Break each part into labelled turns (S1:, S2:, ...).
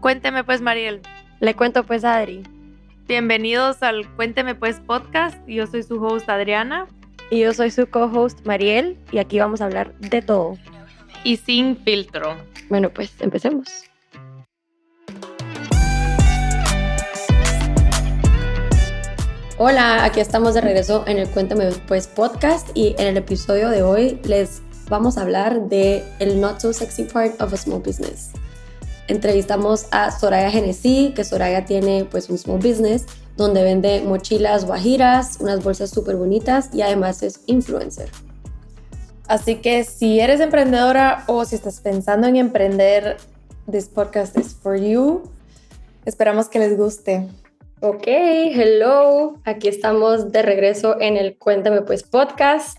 S1: Cuénteme pues, Mariel.
S2: Le cuento pues a Adri.
S1: Bienvenidos al Cuénteme pues podcast. Yo soy su host Adriana.
S2: Y yo soy su co-host Mariel y aquí vamos a hablar de todo.
S1: Y sin filtro.
S2: Bueno, pues empecemos. Hola, aquí estamos de regreso en el Cuéntame pues podcast y en el episodio de hoy les vamos a hablar de el not so sexy part of a small business. Entrevistamos a Soraya Genesí, que Soraya tiene pues un small business donde vende mochilas guajiras, unas bolsas súper bonitas y además es influencer.
S1: Así que si eres emprendedora o si estás pensando en emprender, this podcast is for you. Esperamos que les guste.
S2: Ok, hello. Aquí estamos de regreso en el Cuéntame Pues podcast.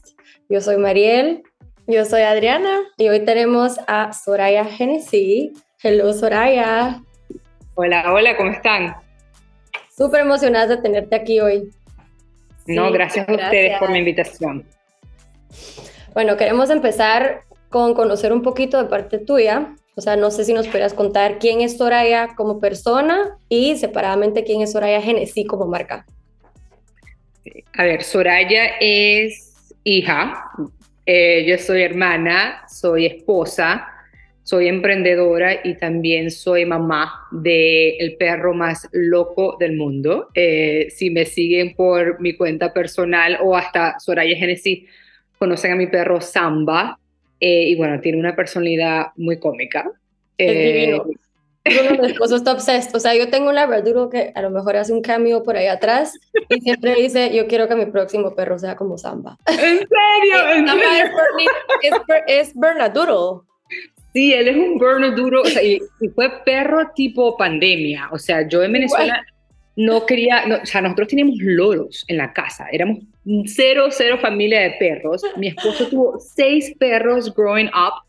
S2: Yo soy Mariel.
S1: Yo soy Adriana.
S2: Y hoy tenemos a Soraya Genesí. Hello, Soraya.
S3: Hola, hola, ¿cómo están?
S2: Súper emocionadas de tenerte aquí hoy.
S3: No, gracias a ustedes por la invitación.
S2: Bueno, queremos empezar con conocer un poquito de parte tuya. O sea, no sé si nos podrías contar quién es Soraya como persona y separadamente quién es Soraya Genesí como marca.
S3: A ver, Soraya es hija, eh, yo soy hermana, soy esposa, soy emprendedora y también soy mamá del el perro más loco del mundo. Eh, si me siguen por mi cuenta personal o hasta Soraya Genesis, conocen a mi perro Samba. Eh, y bueno, tiene una personalidad muy cómica.
S2: Es eh, divino. Uno de esposo está obsessed. O sea, yo tengo un labraduro que a lo mejor hace un cambio por ahí atrás y siempre dice, yo quiero que mi próximo perro sea como Samba.
S3: ¿En serio? ¿En serio?
S1: Es, es, es Bernadoodle.
S3: Sí, él es un duro, o sea, y, fue perro tipo pandemia, o sea, yo en Venezuela no quería, o sea, nosotros teníamos loros en la casa, éramos cero, cero familia de perros, mi esposo tuvo seis perros growing up,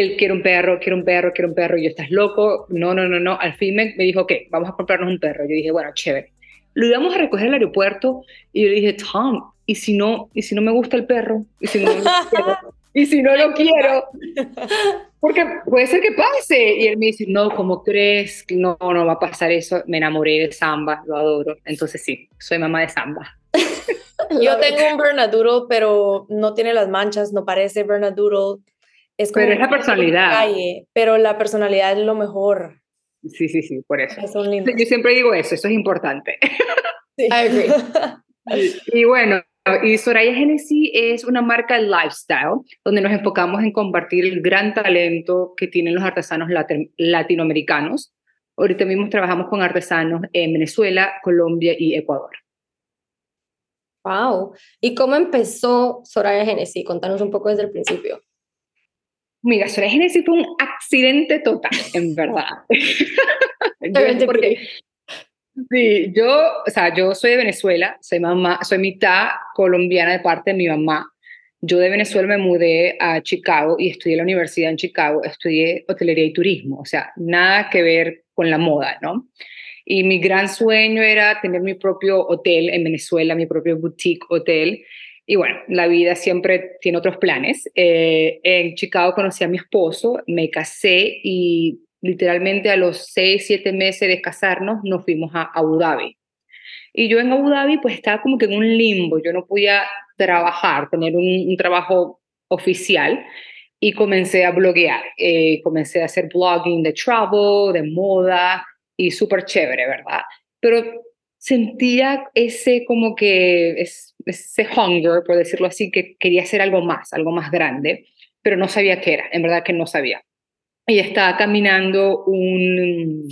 S3: él quiere un perro, quiere un perro, quiere un perro, y yo, ¿estás loco? No, no, no, no, al fin me, me dijo, ok, vamos a comprarnos un perro, yo dije, bueno, chévere. Lo íbamos a recoger al aeropuerto y yo le dije, Tom, ¿y si no, y si no me gusta el perro? ¿Y si no, ¿Y si no lo quiero? porque puede ser que pase. Y él me dice, no, ¿cómo crees? No, no va a pasar eso. Me enamoré de Samba, lo adoro. Entonces sí, soy mamá de Samba.
S1: Yo tengo un Bernadoodle, pero no tiene las manchas, no parece Bernadoodle.
S3: Es pero es la personalidad.
S1: pero la personalidad es lo mejor.
S3: Sí, sí, sí, por eso. Yo siempre digo eso, eso es importante.
S1: Sí. I agree.
S3: y bueno, y Soraya Genesis es una marca lifestyle donde nos enfocamos en compartir el gran talento que tienen los artesanos latinoamericanos. Ahorita mismo trabajamos con artesanos en Venezuela, Colombia y Ecuador.
S2: Wow. ¿Y cómo empezó Soraya Genesis? Contanos un poco desde el principio.
S3: Mira, Soraya Genesis fue un accidente total, en verdad. porque Sí, yo, o sea, yo soy de Venezuela, soy mamá, soy mitad colombiana de parte de mi mamá. Yo de Venezuela me mudé a Chicago y estudié en la universidad en Chicago, estudié hotelería y turismo, o sea, nada que ver con la moda, ¿no? Y mi gran sueño era tener mi propio hotel en Venezuela, mi propio boutique hotel. Y bueno, la vida siempre tiene otros planes. Eh, en Chicago conocí a mi esposo, me casé y literalmente a los seis, siete meses de casarnos, nos fuimos a Abu Dhabi. Y yo en Abu Dhabi pues estaba como que en un limbo, yo no podía trabajar, tener un, trabajo oficial y comencé a bloguear, eh, comencé a hacer blogging de travel, de moda y súper chévere, ¿verdad? Pero sentía ese como que, ese hunger, por decirlo así, que quería hacer algo más, algo más grande, pero no sabía qué era, en verdad que no sabía y estaba caminando un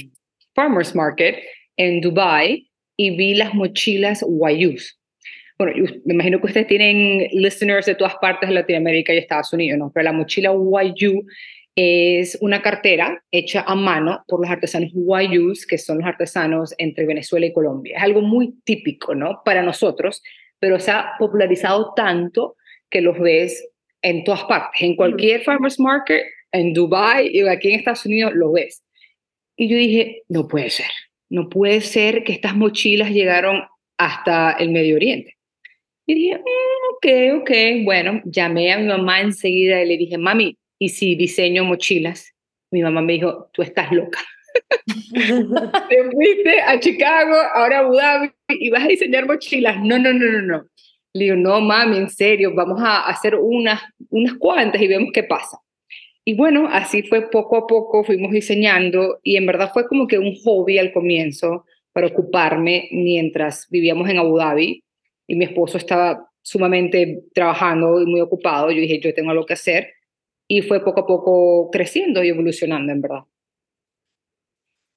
S3: farmer's market en Dubai y vi las mochilas Wayus. Bueno, me imagino que ustedes tienen listeners de todas partes de Latinoamérica y Estados Unidos, ¿no? Pero la mochila Wayu es una cartera hecha a mano por los artesanos Wayus, que son los artesanos entre Venezuela y Colombia. Es algo muy típico, ¿no? Para nosotros, pero se ha popularizado tanto que los ves en todas partes. En cualquier farmer's market en Dubai y aquí en Estados Unidos lo ves. Y yo dije, no puede ser, no puede ser que estas mochilas llegaron hasta el Medio Oriente. Y dije, mm, ok, ok, bueno, llamé a mi mamá enseguida y le dije, mami, y si diseño mochilas. Mi mamá me dijo, tú estás loca. Te fuiste a Chicago, ahora a Abu Dhabi y vas a diseñar mochilas. No, no, no, no, no. Le digo, no, mami, en serio, vamos a hacer unas, unas cuantas y vemos qué pasa. Y bueno, así fue poco a poco, fuimos diseñando y en verdad fue como que un hobby al comienzo para ocuparme mientras vivíamos en Abu Dhabi y mi esposo estaba sumamente trabajando y muy ocupado. Yo dije, yo tengo algo que hacer y fue poco a poco creciendo y evolucionando, en verdad.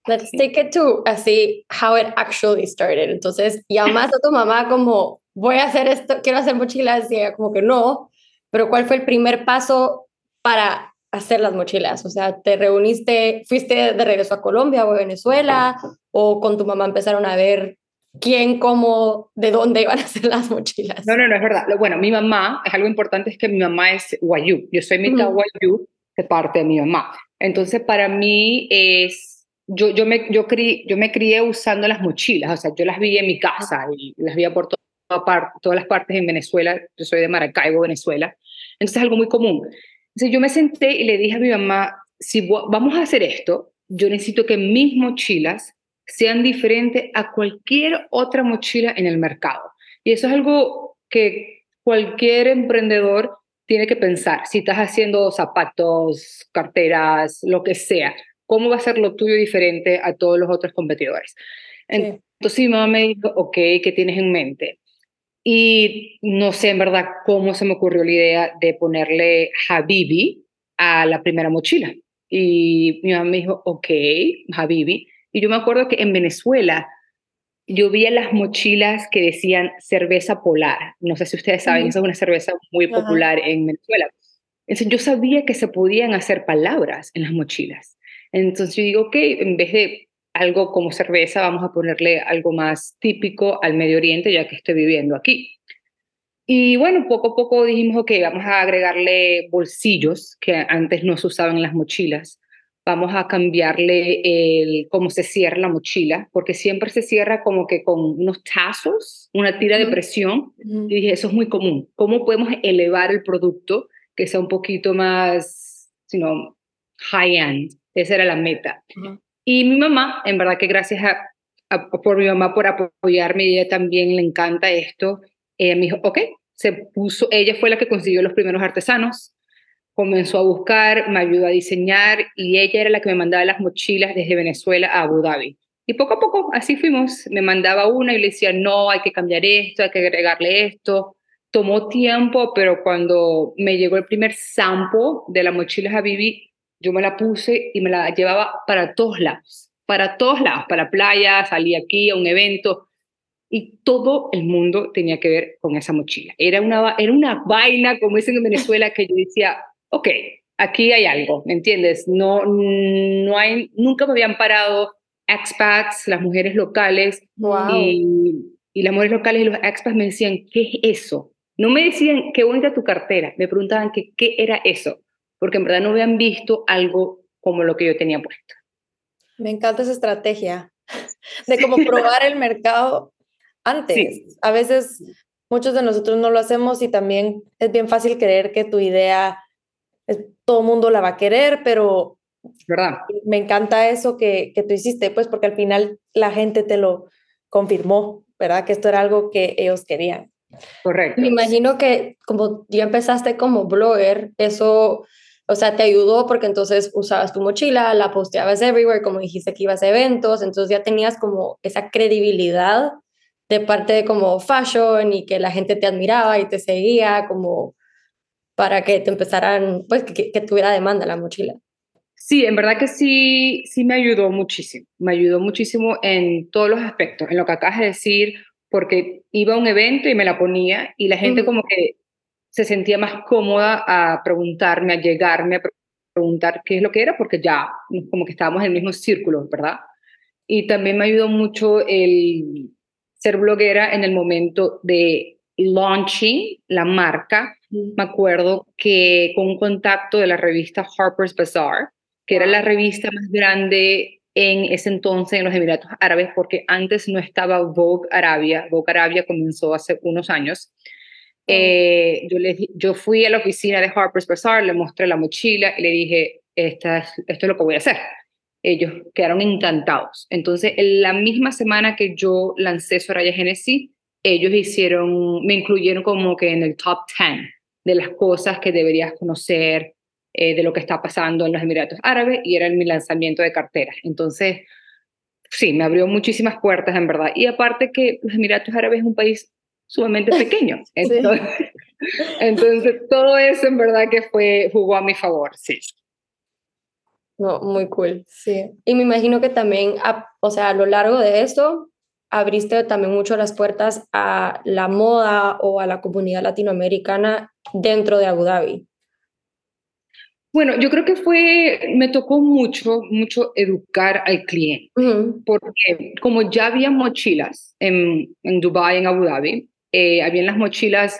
S2: Let's take it to así, how it actually started. Entonces, llamaste a tu mamá como, voy a hacer esto, quiero hacer mochilas, y ella como que no, pero ¿cuál fue el primer paso para hacer las mochilas? O sea, ¿te reuniste, fuiste de regreso a Colombia o a Venezuela o con tu mamá empezaron a ver quién, cómo, de dónde iban a hacer las mochilas?
S3: No, no, no es verdad. Bueno, mi mamá, es algo importante, es que mi mamá es guayú. Yo soy mitad guayú de parte de mi mamá. Entonces, para mí es yo, yo, me, yo, yo me crié usando las mochilas, o sea, yo las vi en mi casa y las vi por toda todas las partes en Venezuela. Yo soy de Maracaibo, Venezuela. Entonces es algo muy común. Entonces yo me senté y le dije a mi mamá, si vamos a hacer esto, yo necesito que mis mochilas sean diferentes a cualquier otra mochila en el mercado. Y eso es algo que cualquier emprendedor tiene que pensar. Si estás haciendo zapatos, carteras, lo que sea, ¿Cómo va a ser lo tuyo diferente a todos los otros competidores? Entonces mi mamá me dijo, ok, ¿qué tienes en mente? Y no sé en verdad cómo se me ocurrió la idea de ponerle Habibi a la primera mochila. Y mi mamá me dijo, ok, Habibi. Y yo me acuerdo que en Venezuela yo vi las mochilas que decían cerveza polar. No sé si ustedes saben, esa es una cerveza muy popular en Venezuela. Entonces yo sabía que se podían hacer palabras en las mochilas. Entonces yo digo, ok, en vez de algo como cerveza, vamos a ponerle algo más típico al Medio Oriente, ya que estoy viviendo aquí. Y bueno, poco a poco dijimos, ok, vamos a agregarle bolsillos que antes no se usaban en las mochilas. Vamos a cambiarle el cómo se cierra la mochila, porque siempre se cierra como que con unos tazos, una tira de presión. Y dije, eso es muy común. ¿Cómo podemos elevar el producto que sea un poquito más, sino high-end? Esa era la meta. Y mi mamá, en verdad que gracias a, por mi mamá por apoyarme, ella también le encanta esto. Ella me dijo, ok, se puso, ella fue la que consiguió los primeros artesanos, comenzó a buscar, me ayudó a diseñar y ella era la que me mandaba las mochilas desde Venezuela a Abu Dhabi. Y poco a poco así fuimos, me mandaba una y le decía, no, hay que cambiar esto, hay que agregarle esto. Tomó tiempo, pero cuando me llegó el primer sample de la mochila Habibi, yo me la puse y me la llevaba para todos lados, para todos lados, para la playa, salía aquí a un evento y todo el mundo tenía que ver con esa mochila. Era una, era una vaina, como dicen en Venezuela, que yo decía, ok, aquí hay algo, ¿me entiendes? No, no hay, nunca me habían parado expats, las mujeres locales, y, y las mujeres locales y los expats me decían, ¿qué es eso? No me decían, qué bonita tu cartera, me preguntaban que, qué era eso porque en verdad no habían visto algo como lo que yo tenía puesto.
S1: Me encanta esa estrategia de cómo probar el mercado antes. A veces muchos de nosotros no lo hacemos y también es bien fácil creer que tu idea todo el mundo la va a querer, pero
S3: ¿verdad?
S1: me encanta eso que, que tú hiciste, pues porque al final la gente te lo confirmó, ¿verdad? Que esto era algo que ellos querían.
S3: Correcto.
S2: Me imagino que como ya empezaste como blogger, eso o sea, te ayudó porque entonces usabas tu mochila, la posteabas everywhere, como dijiste que ibas a eventos, entonces ya tenías como esa credibilidad de parte de como fashion y que la gente te admiraba y te seguía como para que te empezaran, pues que, que tuviera demanda la mochila.
S3: Sí, en verdad que sí, sí me ayudó muchísimo. Me ayudó muchísimo en todos los aspectos, en lo que acabas de decir, porque iba a un evento y me la ponía y la gente como que se sentía más cómoda a preguntarme, a llegarme a preguntar qué es lo que era, porque ya como que estábamos en el mismo círculo, ¿verdad? Y también me ayudó mucho el ser bloguera en el momento de launching la marca. Me acuerdo que con un contacto de la revista Harper's Bazaar, que era la revista más grande en ese entonces en los Emiratos Árabes, porque antes no estaba Vogue Arabia. Vogue Arabia comenzó hace unos años Eh, yo, les, yo fui a la oficina de Harper's Bazaar, le mostré la mochila y le dije, Esta esto es lo que voy a hacer. Ellos quedaron encantados. Entonces, en la misma semana que yo lancé Soraya Genesis, ellos hicieron, me incluyeron como que en el top 10 de las cosas que deberías conocer eh, de lo que está pasando en los Emiratos Árabes y era mi lanzamiento de carteras. Entonces, sí, me abrió muchísimas puertas en verdad. Y aparte que los Emiratos Árabes es un país sumamente pequeño. Entonces, todo eso en verdad que fue, jugó a mi favor, sí.
S2: No, muy cool. Sí. Y me imagino que también, o sea, a lo largo de esto, abriste también mucho las puertas a la moda o a la comunidad latinoamericana dentro de Abu Dhabi.
S3: Bueno, yo creo que fue, me tocó mucho, mucho educar al cliente, porque como ya había mochilas en, en Dubái, en Abu Dhabi, eh, habían las mochilas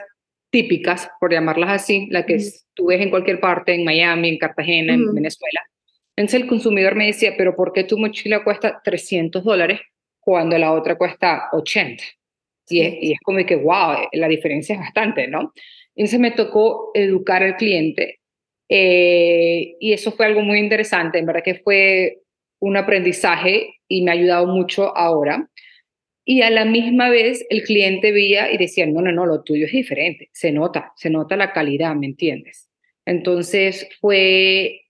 S3: típicas, por llamarlas así, las que tú ves en cualquier parte, en Miami, en Cartagena, en Venezuela. Entonces el consumidor me decía, pero ¿por qué tu mochila cuesta 300 dólares cuando la otra cuesta 80? Y es, y es como que, wow, la diferencia es bastante, ¿no? Entonces me tocó educar al cliente eh, y eso fue algo muy interesante, en verdad que fue un aprendizaje y me ha ayudado mucho ahora. Y a la misma vez el cliente veía y decía, no, no, no, lo tuyo es diferente, se nota, se nota la calidad, ¿me entiendes? Entonces fue,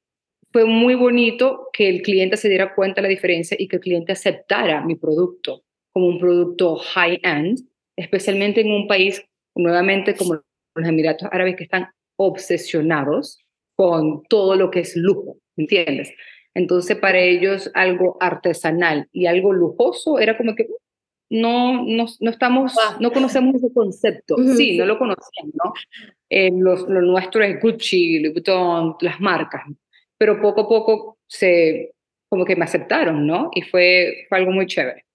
S3: fue muy bonito que el cliente se diera cuenta de la diferencia y que el cliente aceptara mi producto como un producto high-end, especialmente en un país, nuevamente como los Emiratos Árabes, que están obsesionados con todo lo que es lujo, ¿me entiendes? Entonces, para ellos algo artesanal y algo lujoso era como que no, no, no estamos, no conocemos ese concepto. Sí, no lo conocían, ¿no? Eh, lo nuestro es Gucci, Louis Vuitton, las marcas, pero poco a poco se, como que me aceptaron, ¿no? Y fue, fue algo muy chévere.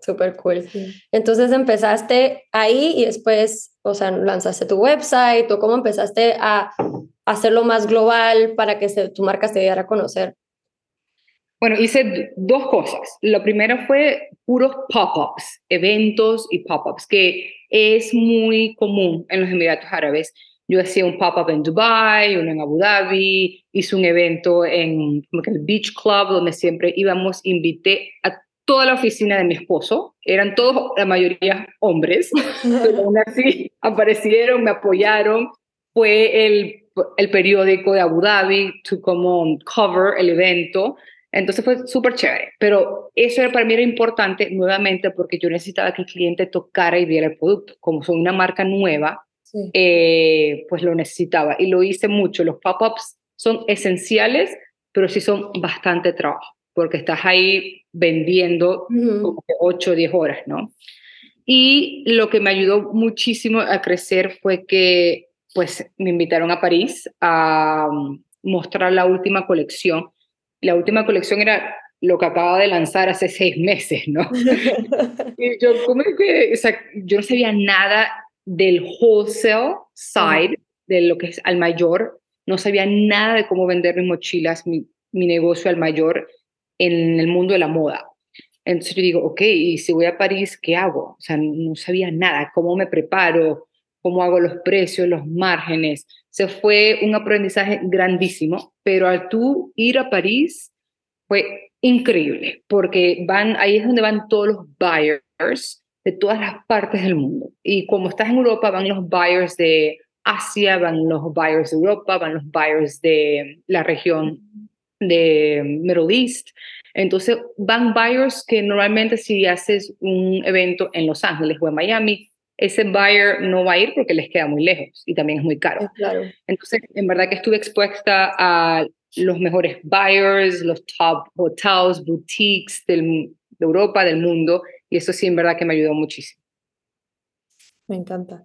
S2: Súper cool. Entonces empezaste ahí y después, o sea, lanzaste tu website o cómo empezaste a hacerlo más global para que tu marca se diera a conocer.
S3: Bueno, hice dos cosas. Lo primero fue puros pop-ups, eventos y pop-ups, que es muy común en los Emiratos Árabes. Yo hacía un pop-up en Dubai, uno en Abu Dhabi, hice un evento en el Beach Club, donde siempre íbamos, invité a toda la oficina de mi esposo, eran todos, la mayoría hombres, pero aún así aparecieron, me apoyaron. Fue el, el periódico de Abu Dhabi, to como cover el evento. Entonces fue súper chévere, pero eso para mí era importante nuevamente porque yo necesitaba que el cliente tocara y viera el producto. Como soy una marca nueva, eh, pues lo necesitaba y lo hice mucho. Los pop-ups son esenciales, pero sí son bastante trabajo porque estás ahí vendiendo como 8 o 10 horas, ¿no? Y lo que me ayudó muchísimo a crecer fue que pues me invitaron a París a mm, mostrar la última colección la última colección era lo que acaba de lanzar hace seis meses, ¿no? y yo, ¿cómo es que, o sea, yo no sabía nada del wholesale side, de lo que es al mayor, no sabía nada de cómo vender mis mochilas, mi, mi negocio al mayor en el mundo de la moda. Entonces yo digo, ok, y si voy a París, ¿qué hago? O sea, no sabía nada, cómo me preparo, cómo hago los precios, los márgenes. Se fue un aprendizaje grandísimo, pero al tú ir a París fue increíble, porque van, ahí es donde van todos los buyers de todas las partes del mundo. Y como estás en Europa, van los buyers de Asia, van los buyers de Europa, van los buyers de la región de Middle East. Entonces, van buyers que normalmente si haces un evento en Los Ángeles o en Miami, ese buyer no va a ir porque les queda muy lejos y también es muy caro. Claro. Entonces, en verdad que estuve expuesta a los mejores buyers, los top hotels, boutiques del, de Europa, del mundo, y eso sí, en verdad que me ayudó muchísimo.
S1: Me encanta.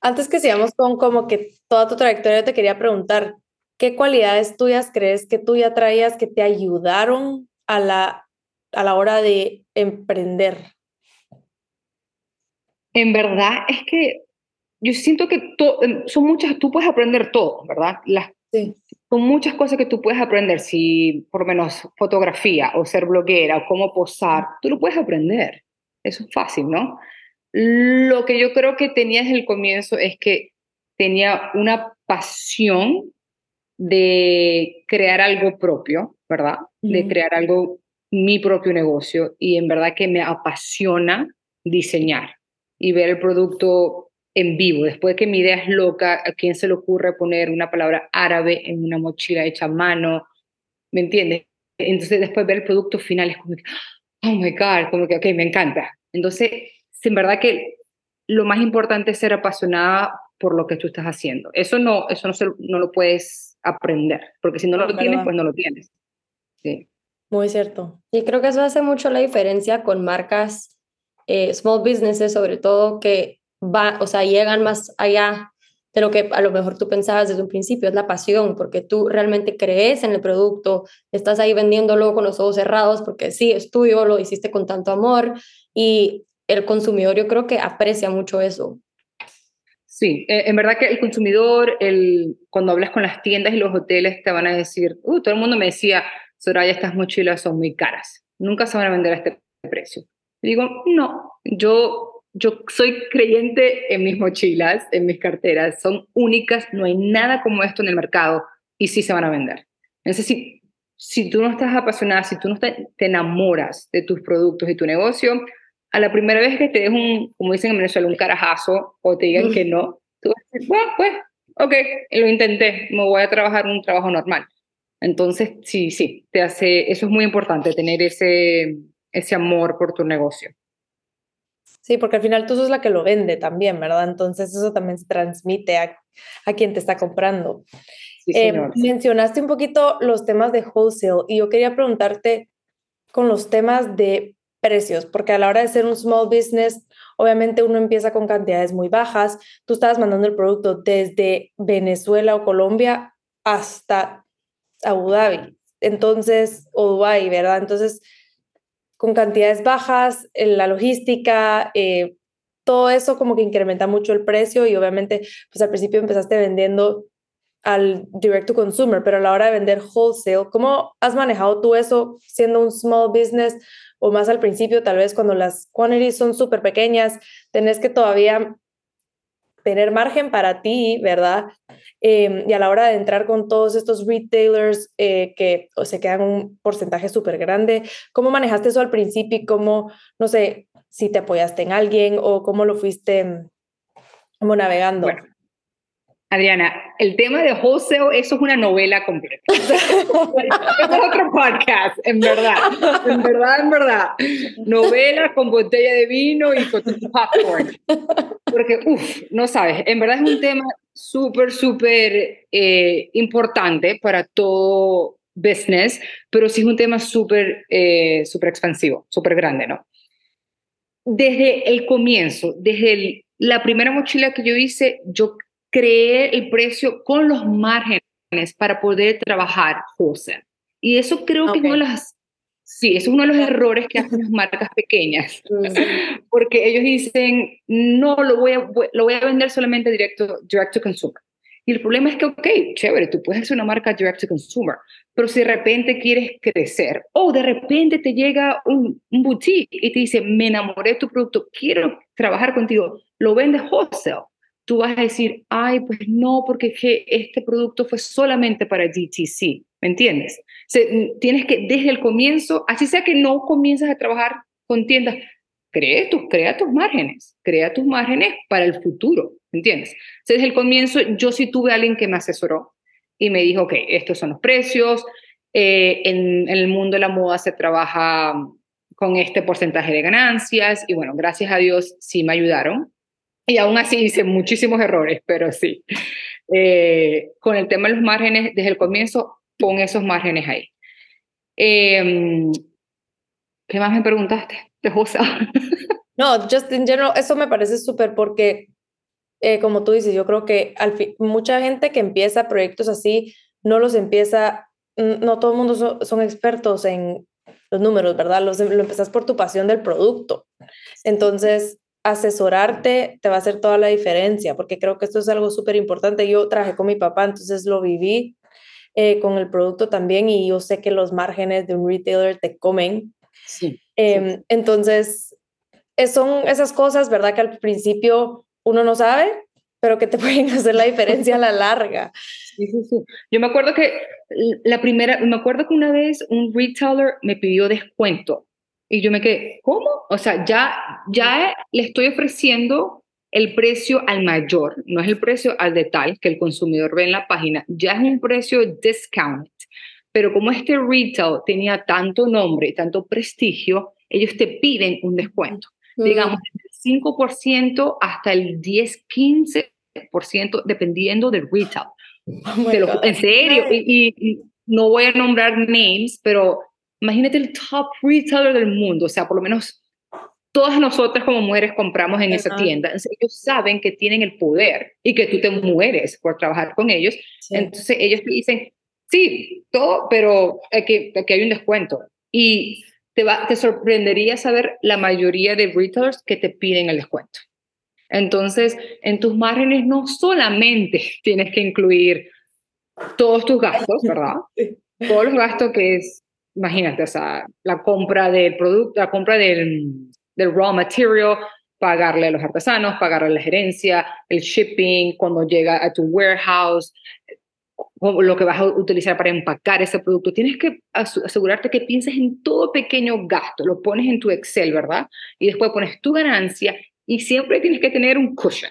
S1: Antes que sigamos con como que toda tu trayectoria, te quería preguntar, ¿qué cualidades tuyas crees que tú ya traías que te ayudaron a la, a la hora de emprender?
S3: En verdad es que yo siento que em, son muchas, tú puedes aprender todo, ¿verdad? Las, sí. Son muchas cosas que tú puedes aprender, si por lo menos fotografía o ser bloguera o cómo posar, tú lo puedes aprender. Eso es fácil, ¿no? Lo que yo creo que tenía desde el comienzo es que tenía una pasión de crear algo propio, ¿verdad? De crear algo, mi propio negocio. Y en verdad que me apasiona diseñar y ver el producto en vivo. Después de que mi idea es loca, ¿a quién se le ocurre poner una palabra árabe en una mochila hecha a mano? ¿Me entiendes? Entonces después ver el producto final es como que, oh my God, como que, ok, me encanta. Entonces, en verdad que lo más importante es ser apasionada por lo que tú estás haciendo. Eso no, eso no, se, no lo puedes aprender, porque si no, lo tienes, pues no lo tienes. Sí.
S1: Muy cierto.
S2: Y creo que eso hace mucho la diferencia con marcas, eh, small businesses sobre todo, que va, o sea, llegan más allá de lo que a lo mejor tú pensabas desde un principio, es la pasión, porque tú realmente crees en el producto, estás ahí vendiéndolo con los ojos cerrados, porque sí, es tuyo, lo hiciste con tanto amor y el consumidor yo creo que aprecia mucho eso.
S3: Sí, eh, en verdad que el consumidor, el, cuando hablas con las tiendas y los hoteles, te van a decir, uh, todo el mundo me decía, Soraya, estas mochilas son muy caras, nunca se van a vender a este precio. Digo, no, yo, yo soy creyente en mis mochilas, en mis carteras, son únicas, no hay nada como esto en el mercado y sí se van a vender. Entonces, si, si tú no estás apasionada, si tú no te, te enamoras de tus productos y tu negocio, a la primera vez que te des un, como dicen en Venezuela, un carajazo o te digan que no, tú vas a decir, bueno, pues, ok, lo intenté, me voy a trabajar un trabajo normal. Entonces, sí, sí, te hace, eso es muy importante, tener ese, ese amor por tu negocio.
S1: Sí, porque al final tú sos la que lo vende también, ¿verdad? Entonces eso también se transmite a, a quien te está comprando. Eh, mencionaste un poquito los temas de wholesale y yo quería preguntarte con los temas de precios, porque a la hora de ser un small business, obviamente uno empieza con cantidades muy bajas. Tú estabas mandando el producto desde Venezuela o Colombia hasta Abu Dhabi, entonces, o Dubai, ¿verdad? Entonces, con cantidades bajas, la logística, eh, todo eso como que incrementa mucho el precio y obviamente, pues al principio empezaste vendiendo al direct to consumer, pero a la hora de vender wholesale, ¿cómo has manejado tú eso siendo un small business? o más al principio, tal vez cuando las quantities son súper pequeñas, tenés que todavía tener margen para ti, ¿verdad? Em, y a la hora de entrar con todos estos retailers eh, que se quedan un porcentaje súper grande, ¿cómo manejaste eso al principio y cómo, no sé, si te apoyaste en alguien o cómo lo fuiste como navegando?
S3: Adriana, el tema de wholesale, eso es una novela completa. es otro podcast, en verdad. En verdad, en verdad. Novela con botella de vino y con popcorn. Porque, uff, no sabes, en verdad es un tema súper, súper eh, importante para todo business, pero sí es un tema súper, eh, súper expansivo, súper grande, ¿no? Desde el comienzo, desde la primera mochila que yo hice, yo creé el precio con los márgenes para poder trabajar wholesale. Y eso creo que es uno de los, sí, es uno de los errores que hacen las marcas pequeñas, porque ellos dicen, no, lo voy, a, lo voy a vender solamente directo, direct to consumer. Y el problema es que, ok, chévere, tú puedes hacer una marca direct to consumer, pero si de repente quieres crecer o de repente te llega un, un boutique y te dice, me enamoré de tu producto, quiero trabajar contigo, lo vendes wholesale tú vas a decir, ay, pues no, porque este producto fue solamente para DTC, ¿me entiendes? tienes que desde el comienzo, así sea que no comienzas a trabajar con tiendas, crea tus, crea tus márgenes, crea tus márgenes para el futuro, ¿me entiendes? desde el comienzo yo sí tuve a alguien que me asesoró y me dijo, ok, estos son los precios, eh, en, en el mundo de la moda se trabaja con este porcentaje de ganancias y bueno, gracias a Dios sí me ayudaron y aún así hice muchísimos errores, pero sí. Eh, con el tema de los márgenes, desde el comienzo, pon esos márgenes ahí. Em, ¿Qué más me preguntaste? De
S1: no, Justin, no, eso me parece súper porque, eh, como tú dices, yo creo que mucha gente que empieza proyectos así, no los empieza, no todo el mundo son, expertos en los números, ¿verdad? Los, lo empezás por tu pasión del producto. Entonces, asesorarte te va a hacer toda la diferencia, porque creo que esto es algo súper importante. Yo trabajé con mi papá, entonces lo viví eh, con el producto también y yo sé que los márgenes de un retailer te comen. Sí, em, Entonces, son esas cosas, ¿verdad? Que al principio uno no sabe, pero que te pueden hacer la diferencia a la larga.
S3: Sí, sí, sí. Yo me acuerdo que la primera, me acuerdo que una vez un retailer me pidió descuento y yo me quedé, ¿cómo? O sea, ya, ya le estoy ofreciendo el precio al mayor, no es el precio al detalle que el consumidor ve en la página, ya es un precio discount. Pero como este retail tenía tanto nombre y tanto prestigio, ellos te piden un descuento. Mm. Digamos, del 5% hasta el 10, 15%, dependiendo del retail. Oh en serio, y, no voy a nombrar names, pero imagínate el top retailer del mundo, o sea, por lo menos todas nosotras como mujeres compramos en esa tienda. ellos saben que tienen el poder y que tú te mueres por trabajar con ellos. Entonces ellos te dicen, sí, todo, pero aquí, aquí hay un descuento. Y te, va, te sorprendería saber la mayoría de retailers que te piden el descuento. Entonces, en tus márgenes no solamente tienes que incluir todos tus gastos, ¿verdad? Todos los gastos que es, imagínate, o sea, la compra del producto, la compra del, del raw material, pagarle a los artesanos, pagarle a la gerencia, el shipping, cuando llega a tu warehouse, lo que vas a utilizar para empacar ese producto. Tienes que asegurarte que pienses en todo pequeño gasto, lo pones en tu Excel, ¿verdad? Y después pones tu ganancia y siempre tienes que tener un cushion,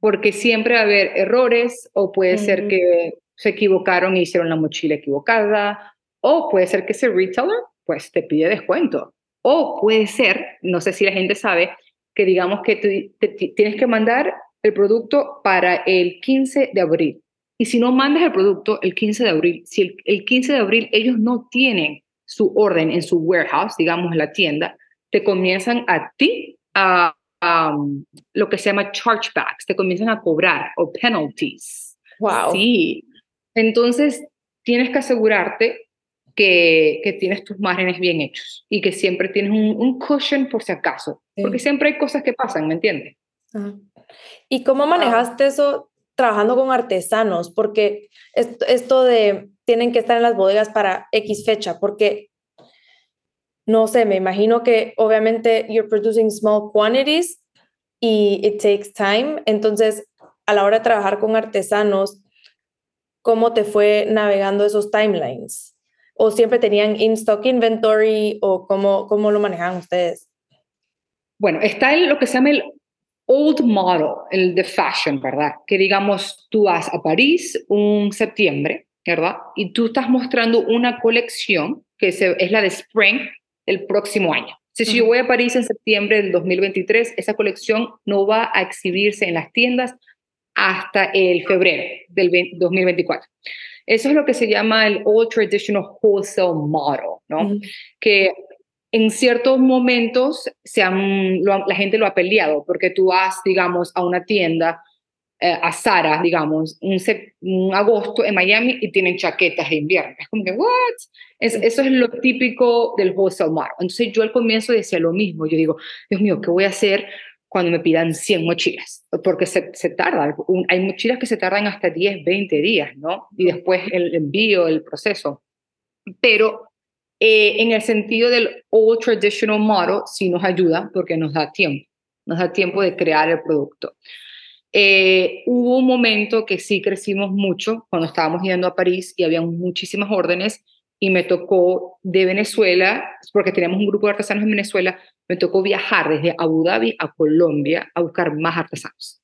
S3: porque siempre va a haber errores o puede ser que se equivocaron y hicieron la mochila equivocada, o puede ser que ese retailer pues te pide descuento, o puede ser, no sé si la gente sabe, que digamos que tienes que mandar el producto para el 15 de abril. Y si no mandas el producto el 15 de abril, si el, el 15 de abril ellos no tienen su orden en su warehouse, digamos en la tienda, te comienzan a ti a lo que se llama chargebacks, te comienzan a cobrar o penalties.
S1: Wow.
S3: Sí. Entonces, tienes que asegurarte que, que, tienes tus márgenes bien hechos y que siempre tienes un, cushion por si acaso, porque siempre hay cosas que pasan, ¿me entiendes?
S1: ¿Y cómo manejaste eso trabajando con artesanos? Porque esto, esto de tienen que estar en las bodegas para X fecha, porque no sé, me imagino que obviamente you're producing small quantities y it takes time. Entonces, a la hora de trabajar con artesanos, ¿cómo te fue navegando esos timelines? ¿O siempre tenían in-stock inventory o cómo, cómo lo manejaban ustedes?
S3: Bueno, está en lo que se llama el old model, el de fashion, ¿verdad? Que digamos, tú vas a París un septiembre, ¿verdad? Y tú estás mostrando una colección que es la de Spring el próximo año. Si yo voy a París en septiembre del 2023, esa colección no va a exhibirse en las tiendas hasta el febrero del 2024. Eso es lo que se llama el Old Traditional Wholesale Model, ¿no? Que en ciertos momentos se la gente lo ha peleado porque tú vas, digamos, a una tienda eh, a Sara, digamos, un, un, agosto en Miami y tienen chaquetas de invierno. Es como que, ¿what? eso es lo típico del wholesale mar. Entonces yo al comienzo decía lo mismo. Yo digo, Dios mío, ¿qué voy a hacer cuando me pidan 100 mochilas? Porque se, se tarda. Hay mochilas que se tardan hasta 10, 20 días, ¿no? Y después el envío, el proceso. Pero eh, en el sentido del old traditional model, sí nos ayuda porque nos da tiempo. Nos da tiempo de crear el producto. Eh, hubo un momento que sí crecimos mucho cuando estábamos yendo a París y había muchísimas órdenes y me tocó de Venezuela, porque teníamos un grupo de artesanos en Venezuela, me tocó viajar desde Abu Dhabi a Colombia a buscar más artesanos.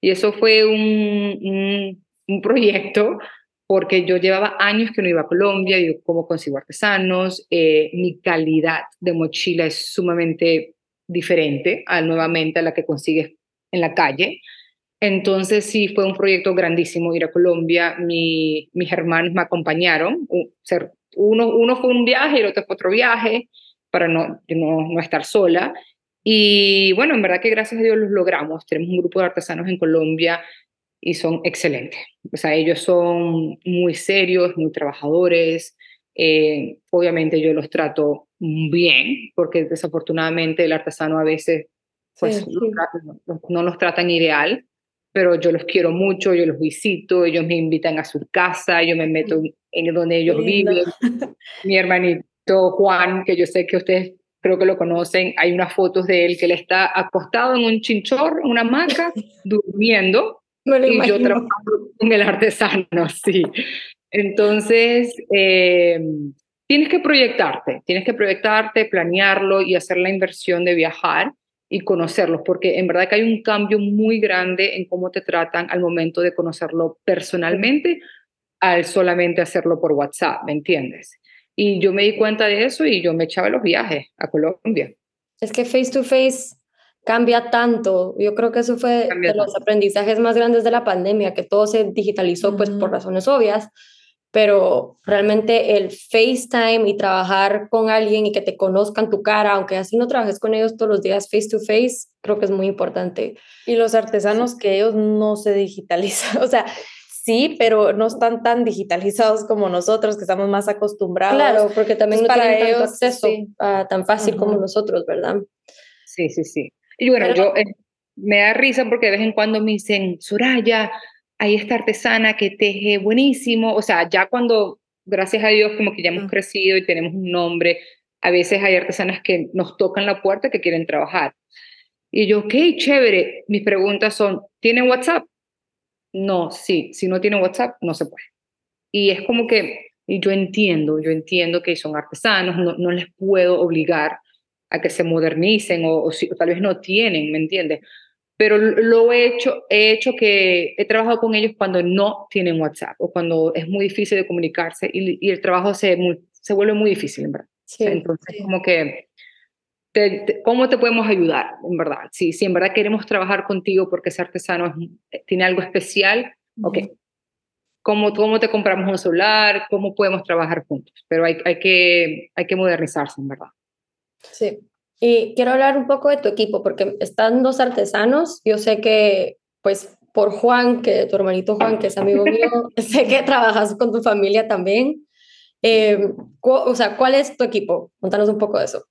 S3: Y eso fue un, un, proyecto porque yo llevaba años que no iba a Colombia, y cómo consigo artesanos, eh, mi calidad de mochila es sumamente diferente a nuevamente a la que consigues en la calle. Entonces sí, fue un proyecto grandísimo ir a Colombia. Mi, mis hermanos me acompañaron. Uno, uno fue un viaje y el otro fue otro viaje para no, no, no estar sola. Y bueno, en verdad que gracias a Dios los logramos. Tenemos un grupo de artesanos en Colombia y son excelentes. O sea, ellos son muy serios, muy trabajadores. Eh, obviamente yo los trato bien, porque desafortunadamente el artesano a veces pues, no los tratan ideal pero yo los quiero mucho, yo los visito, ellos me invitan a su casa, yo me meto en donde ellos viven. Mi hermanito Juan, que yo sé que ustedes creo que lo conocen, hay unas fotos de él que él está acostado en un chinchor, en una hamaca, durmiendo, y yo trabajo con el artesano, sí. Entonces, eh, tienes que proyectarte, tienes que proyectarte, planearlo y hacer la inversión de viajar y conocerlos, porque en verdad que hay un cambio muy grande en cómo te tratan al momento de conocerlo personalmente al solamente hacerlo por WhatsApp, ¿me entiendes? Y yo me di cuenta de eso y yo me echaba los viajes a Colombia.
S2: Es que face to face cambia tanto. Yo creo que eso fue de los aprendizajes más grandes de la pandemia, que todo se digitalizó pues por razones obvias, pero realmente el FaceTime y trabajar con alguien y que te conozcan tu cara, aunque así no trabajes con ellos todos los días face to face, creo que es muy importante.
S1: Y los artesanos que ellos no se digitalizan, o sea, sí, pero no están tan digitalizados como nosotros, que estamos más acostumbrados.
S2: Claro, porque también no tienen tanto acceso tan fácil como nosotros, ¿verdad?
S3: Sí, sí, sí. Y bueno, yo eh, me da risa porque de vez en cuando me dicen, Soraya, hay esta artesana que teje buenísimo, o sea, ya cuando, gracias a Dios, como que ya hemos mm. crecido y tenemos un nombre, a veces hay artesanas que nos tocan la puerta que quieren trabajar. Y yo, ok, chévere. Mis preguntas son, ¿tiene WhatsApp? No, sí, si no tiene WhatsApp, no se puede. Y es como que, y yo entiendo, yo entiendo que son artesanos, no, no les puedo obligar a que se modernicen o, o, o tal vez no tienen, ¿me entiendes? Pero lo he hecho, he hecho que he trabajado con ellos cuando no tienen WhatsApp o cuando es muy difícil de comunicarse y, el trabajo se, se vuelve muy difícil, en verdad. Entonces, como que, ¿cómo te podemos ayudar, en verdad? Si, si en verdad queremos trabajar contigo porque ese artesano tiene algo especial, ok. ¿Cómo, ¿Cómo te compramos un celular? ¿Cómo podemos trabajar juntos? Pero hay, hay, que, hay que modernizarse, en verdad.
S2: Sí, y quiero hablar un poco de tu equipo, porque están dos artesanos. Yo sé que, pues, por Juan, que tu hermanito Juan, que es amigo mío, sé que trabajas con tu familia también. Eh, o sea, ¿cuál es tu equipo? Contanos un poco de eso.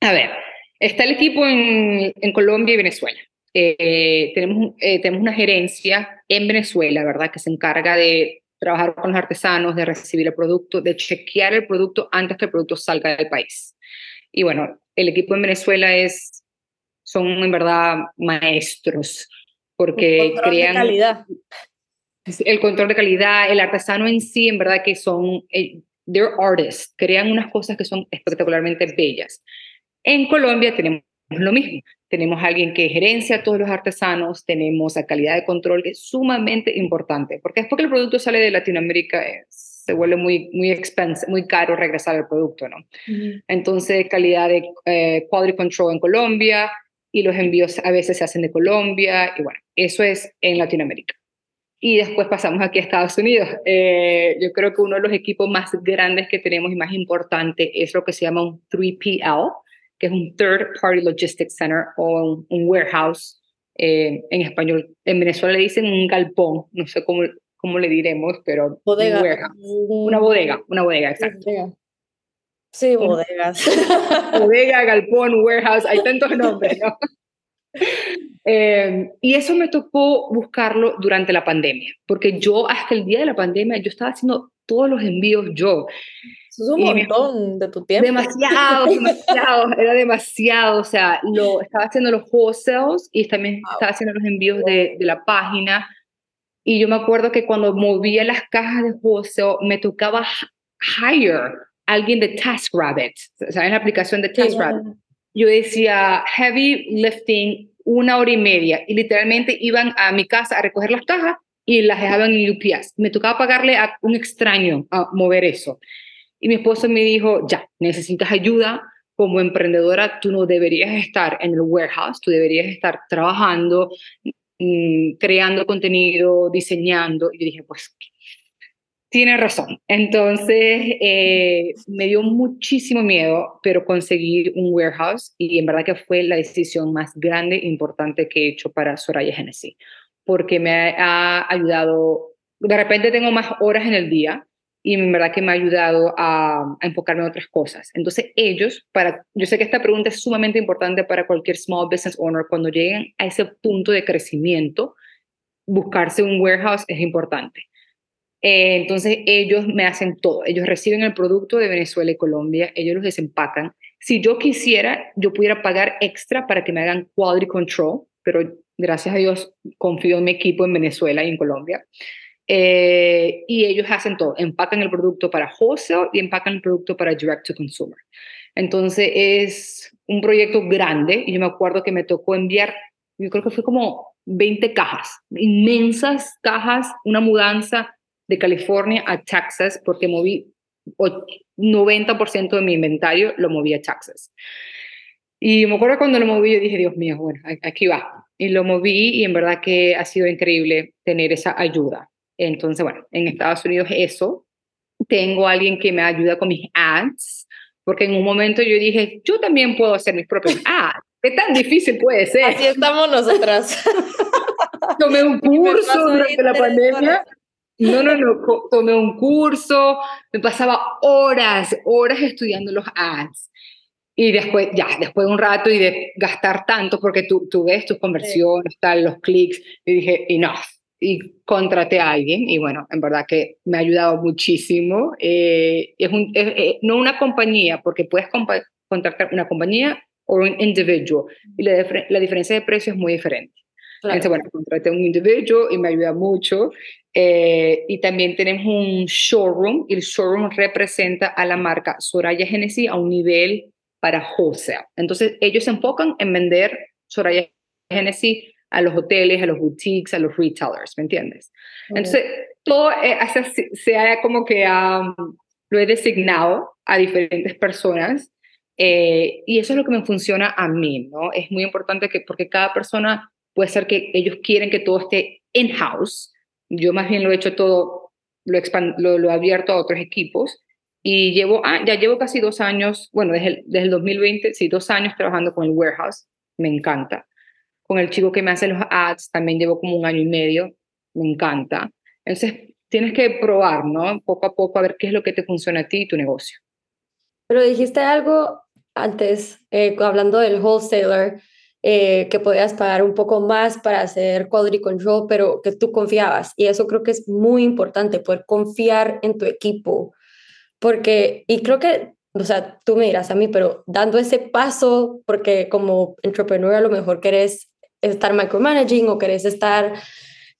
S3: A ver, está el equipo en, en Colombia y Venezuela. Eh, tenemos, eh, tenemos una gerencia en Venezuela, ¿verdad? Que se encarga de trabajar con los artesanos, de recibir el producto, de chequear el producto antes que el producto salga del país. Y bueno, el equipo en Venezuela es, son en verdad maestros, porque el control crean...
S1: De calidad.
S3: El control de calidad, el artesano en sí, en verdad que son, eh, they're artists, crean unas cosas que son espectacularmente bellas. En Colombia tenemos lo mismo. Tenemos a alguien que gerencia a todos los artesanos, tenemos a calidad de control que es sumamente importante, porque después que el producto sale de Latinoamérica es se vuelve muy, muy, expensive, muy caro regresar el producto, ¿no? Entonces, calidad de eh, quality control en Colombia y los envíos a veces se hacen de Colombia y bueno, eso es en Latinoamérica. Y después pasamos aquí a Estados Unidos. Eh, yo creo que uno de los equipos más grandes que tenemos y más importante es lo que se llama un 3PL, que es un Third Party Logistics Center o un, warehouse. Eh, en español, en Venezuela le dicen un galpón, no sé cómo, ¿cómo le diremos? Pero
S1: bodega.
S3: Una bodega, una bodega, exacto.
S1: Sí, bodegas.
S3: bodega, galpón, warehouse, hay tantos nombres, ¿no? Eh, y eso me tocó buscarlo durante la pandemia, porque yo hasta el día de la pandemia yo estaba haciendo todos los envíos yo.
S1: Eso es un montón de tu tiempo.
S3: Demasiado, demasiado, era demasiado. O sea, lo, estaba haciendo los wholesales y también estaba haciendo los envíos de, de la página y yo me acuerdo que cuando movía las cajas de wholesale, me tocaba hire alguien de TaskRabbit, ¿sabes la aplicación de TaskRabbit? Yo decía heavy lifting una hora y media y literalmente iban a mi casa a recoger las cajas y las dejaban en UPS. Me tocaba pagarle a un extraño a mover eso. Y mi esposo me dijo, ya, necesitas ayuda. Como emprendedora, tú no deberías estar en el warehouse, tú deberías estar trabajando, Mm, creando contenido, diseñando, y dije, pues, tiene razón. Entonces, eh, me dio muchísimo miedo, pero conseguí un warehouse y en verdad que fue la decisión más grande e importante que he hecho para Soraya Genesis, porque me ha ayudado, de repente tengo más horas en el día, y en verdad que me ha ayudado a, enfocarme en otras cosas. Entonces ellos, para, yo sé que esta pregunta es sumamente importante para cualquier small business owner, cuando lleguen a ese punto de crecimiento, buscarse un warehouse es importante. Eh, entonces ellos me hacen todo, ellos reciben el producto de Venezuela y Colombia, ellos los desempacan, si yo quisiera, yo pudiera pagar extra para que me hagan quality control, pero gracias a Dios confío en mi equipo en Venezuela y en Colombia. Eh, y ellos hacen todo, empacan el producto para wholesale y empacan el producto para direct to consumer. Entonces es un proyecto grande y yo me acuerdo que me tocó enviar, yo creo que fue como 20 cajas, inmensas cajas, una mudanza de California a Texas porque moví 90% de mi inventario lo moví a Texas. Y me acuerdo cuando lo moví, yo dije, Dios mío, bueno, aquí va. Y lo moví y en verdad que ha sido increíble tener esa ayuda. Entonces, bueno, en Estados Unidos eso. Tengo alguien que me ayuda con mis ads, porque en un momento yo dije, yo también puedo hacer mis propios ads. ¿Qué tan difícil puede ser?
S1: Así estamos nosotras.
S3: Tomé un curso durante la pandemia no, no, no, tomé un curso, me pasaba horas, horas estudiando los ads. Y después, ya, después de un rato y de gastar tanto, porque tú, tú ves tus conversiones, tal, los clics, y dije, enough. Y contraté a alguien, y bueno, en verdad que me ha ayudado muchísimo. Eh, es, un, eh, no una compañía, porque puedes contratar una compañía o un individual, y la, la diferencia de precio es muy diferente. Entonces, bueno, contraté a un individuo y me ayuda mucho. Eh, y también tenemos un showroom, y el showroom representa a la marca Soraya Genesis a un nivel para wholesale. Entonces, ellos se enfocan en vender Soraya Genesis a los hoteles, a los boutiques, a los retailers, ¿me entiendes? Entonces, todo eh, se, ha como que lo he designado a diferentes personas eh, y eso es lo que me funciona a mí, ¿no? Es muy importante que, porque cada persona puede ser que ellos quieren que todo esté in-house, yo más bien lo he hecho todo, lo, lo, lo he abierto a otros equipos y llevo, ah, ya llevo casi dos años, bueno, desde el, desde el 2020, sí, dos años trabajando con el warehouse, me encanta. Con el chico que me hace los ads también llevo como un año y medio, me encanta. Entonces, tienes que probar, ¿no? Poco a poco a ver qué es lo que te funciona a ti y tu negocio.
S2: Pero dijiste algo antes, eh, hablando del wholesaler, eh, que podías pagar un poco más para hacer quality control, pero que tú confiabas. Y eso creo que es muy importante, poder confiar en tu equipo. Porque, y creo que, o sea, tú me dirás a mí, pero dando ese paso, porque como entrepreneur a lo mejor querés estar micromanaging o querés estar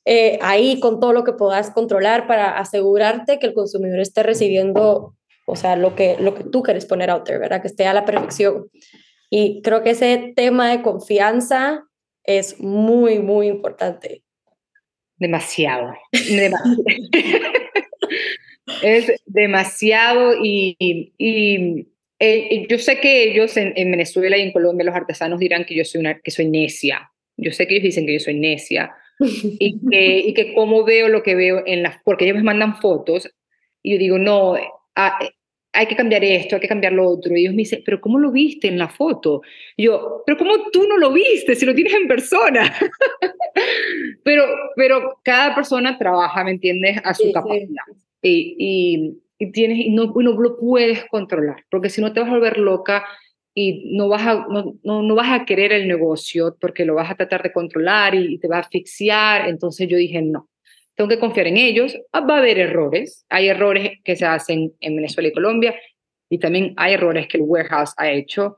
S2: eh, ahí con todo lo que puedas controlar para asegurarte que el consumidor esté recibiendo, o sea, lo que, lo que tú quieres poner out there, ¿verdad? Que esté a la perfección. Y creo que ese tema de confianza es muy, muy importante.
S3: Demasiado. es demasiado y, y, eh, yo sé que ellos en, Venezuela y en Colombia, los artesanos dirán que yo soy, una, que soy necia. Yo sé que ellos dicen que yo soy necia y que, y que como veo lo que veo en las, porque ellos me mandan fotos y yo digo, no, ah, hay que cambiar esto, hay que cambiar lo otro. Y ellos me dicen, pero ¿cómo lo viste en la foto? yo, pero ¿cómo tú no lo viste si lo tienes en persona? pero, pero cada persona trabaja, ¿me entiendes? A su capacidad. Y, y, y, tienes, y no, no lo puedes controlar, porque si no te vas a volver loca y no vas, a, no, no, no, vas a querer el negocio porque lo vas a tratar de controlar y te va a asfixiar. Entonces yo dije, no, tengo que confiar en ellos. Ah, va a haber errores. Hay errores que se hacen en Venezuela y Colombia y también hay errores que el warehouse ha hecho.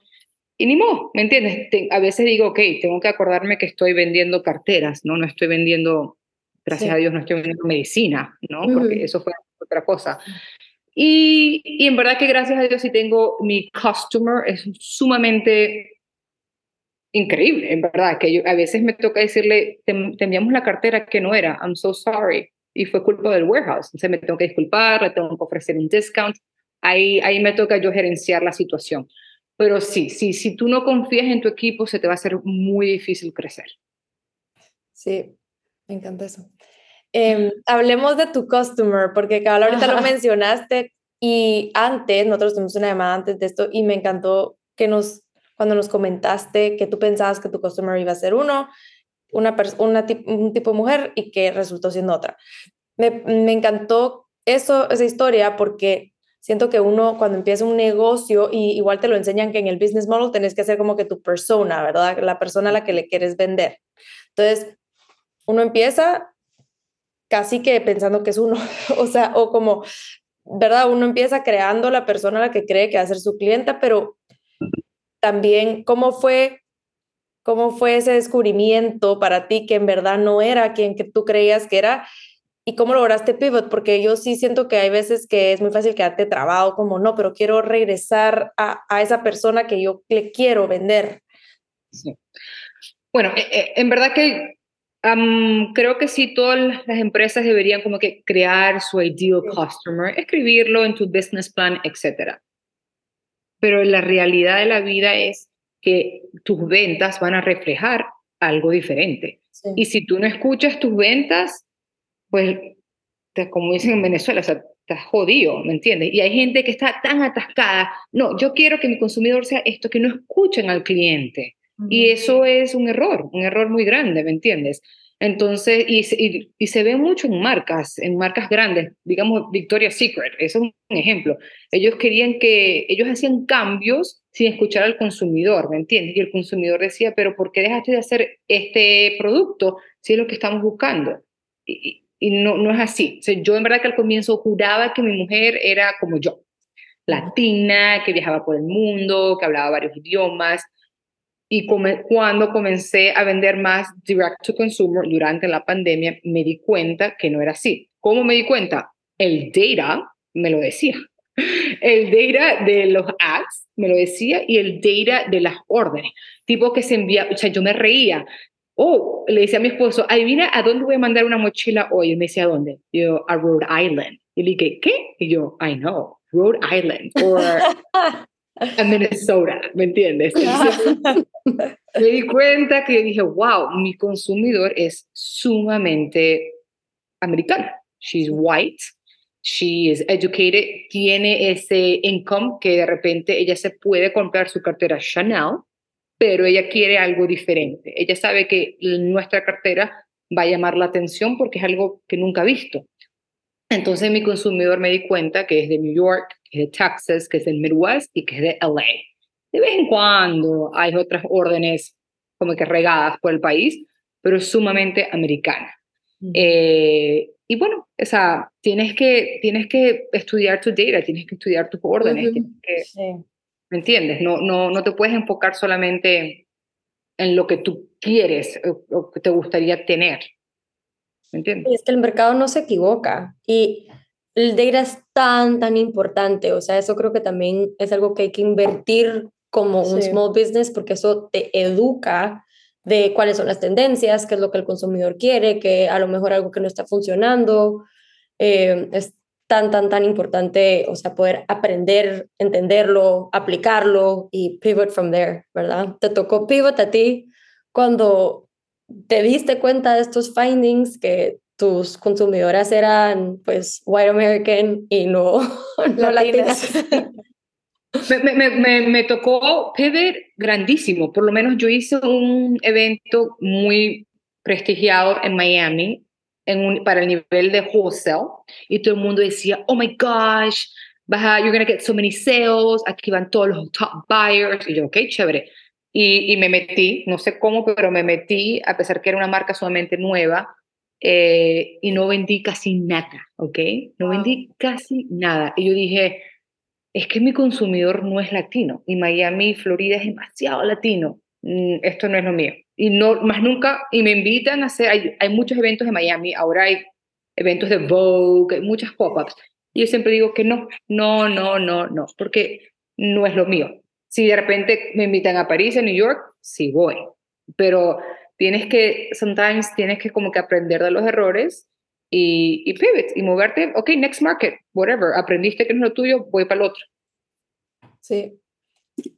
S3: Y ni modo, ¿me entiendes? a veces digo, ok, tengo que acordarme que estoy vendiendo carteras, ¿no? No estoy vendiendo, gracias a Dios, no estoy vendiendo medicina, ¿no? Porque eso fue otra cosa. Y, y, en verdad que gracias a Dios sí tengo mi customer, es sumamente increíble, en verdad, que yo, a veces me toca decirle, te, enviamos la cartera que no era, I'm so sorry, y fue culpa del warehouse, entonces me tengo que disculpar, le tengo que ofrecer un discount, ahí, ahí me toca yo gerenciar la situación. Pero sí, sí, si tú no confías en tu equipo, se te va a hacer muy difícil crecer.
S1: Sí, me encanta eso. Em, hablemos de tu customer, porque ahorita lo mencionaste y antes, nosotros tuvimos una llamada antes de esto y me encantó que nos cuando nos comentaste que tú pensabas que tu customer iba a ser uno, una, una un tipo de mujer y que resultó siendo otra. Me, me encantó eso, esa historia porque siento que uno cuando empieza un negocio, y igual te lo enseñan que en el business model tenés que hacer como que tu persona, ¿verdad? La persona a la que le quieres vender. Entonces, uno empieza casi que pensando que es uno, o sea, o como, ¿verdad? Uno empieza creando la persona a la que cree que va a ser su clienta, pero también cómo fue, cómo fue ese descubrimiento para ti que en verdad no era quien que tú creías que era ¿Y cómo lograste pivot? Porque yo sí siento que hay veces que es muy fácil quedarte trabado, como no, pero quiero regresar a, a esa persona que yo le quiero vender.
S3: Sí. Bueno, eh, eh, en verdad que creo que sí, todas las empresas deberían como que crear su ideal customer, escribirlo en tu business plan, etc. Pero la realidad de la vida es que tus ventas van a reflejar algo diferente. Y si tú no escuchas tus ventas, pues, como dicen en Venezuela, o sea, estás jodido, ¿me entiendes? Y hay gente que está tan atascada. No, yo quiero que mi consumidor sea esto, que no escuchen al cliente. Y eso es un error, un error muy grande, ¿me entiendes? Entonces, y, y, se ve mucho en marcas, en marcas grandes, digamos Victoria's Secret, eso es un ejemplo. Ellos querían que, ellos hacían cambios sin escuchar al consumidor, ¿me entiendes? Y el consumidor decía, pero ¿por qué dejaste de hacer este producto si es lo que estamos buscando? Y, y no, no es así. O sea, yo en verdad que al comienzo juraba que mi mujer era como yo, latina, que viajaba por el mundo, que hablaba varios idiomas. Y cuando comencé a vender más direct to consumer durante la pandemia, me di cuenta que no era así. ¿Cómo me di cuenta? El data me lo decía. El data de los ads me lo decía y el data de las órdenes. Tipo que se envía, o sea, yo me reía oh, le decía a mi esposo, adivina a dónde voy a mandar una mochila hoy. Y me decía, ¿a dónde? yo, a Rhode Island. Y le dije, ¿qué? Y yo, I know, Rhode Island, a Minnesota, ¿me entiendes? me di cuenta que dije, wow, mi consumidor es sumamente americano. She's white, she is educated, tiene ese income que de repente ella se puede comprar su cartera Chanel, pero ella quiere algo diferente. Ella sabe que nuestra cartera va a llamar la atención porque es algo que nunca ha visto. Entonces mi consumidor me di cuenta que es de New York, que es de Texas, que es del Midwest y que es de LA. De vez en cuando hay otras órdenes como que regadas por el país, pero sumamente americana. Eh, y bueno, o sea, tienes que, tienes que estudiar tu data, tienes que estudiar tus órdenes, ¿Me entiendes? No, no, no te puedes enfocar solamente en lo que tú quieres o, que te gustaría tener. ¿Me entiendes?
S2: Es que el mercado no se equivoca y el data es tan, tan importante. O sea, eso creo que también es algo que hay que invertir como un small business porque eso te educa de cuáles son las tendencias, qué es lo que el consumidor quiere, que a lo mejor algo que no está funcionando. Eh, es tan, tan, tan importante, o sea, poder aprender, entenderlo, aplicarlo y pivot from there, ¿verdad? Te tocó pivot a ti cuando te diste cuenta de estos findings que tus consumidoras eran pues white American y no, no latinas.
S3: Me, me, me, me, tocó pivot grandísimo, por lo menos yo hice un evento muy prestigiado en Miami en para el nivel de wholesale y todo el mundo decía, oh my gosh, vas you're going to get so many sales, aquí van todos los top buyers. Y yo, ok, chévere. Y, y me metí, no sé cómo, pero me metí, a pesar que era una marca sumamente nueva, eh, y no vendí casi nada, ¿ok? No vendí casi nada. Y yo dije, es que mi consumidor no es latino y Miami, Florida es demasiado latino. Mm, esto no es lo mío y no más nunca, y me invitan a hacer, hay, hay muchos eventos en Miami, ahora hay eventos de Vogue, muchas pop-ups, y yo siempre digo que no, no, no, no, no, porque no es lo mío. Si de repente me invitan a París, a New York, sí voy, pero tienes que, sometimes tienes que como que aprender de los errores y, y pivot y moverte, ok, next market, whatever, aprendiste que no es lo tuyo, voy para el otro.
S2: Sí.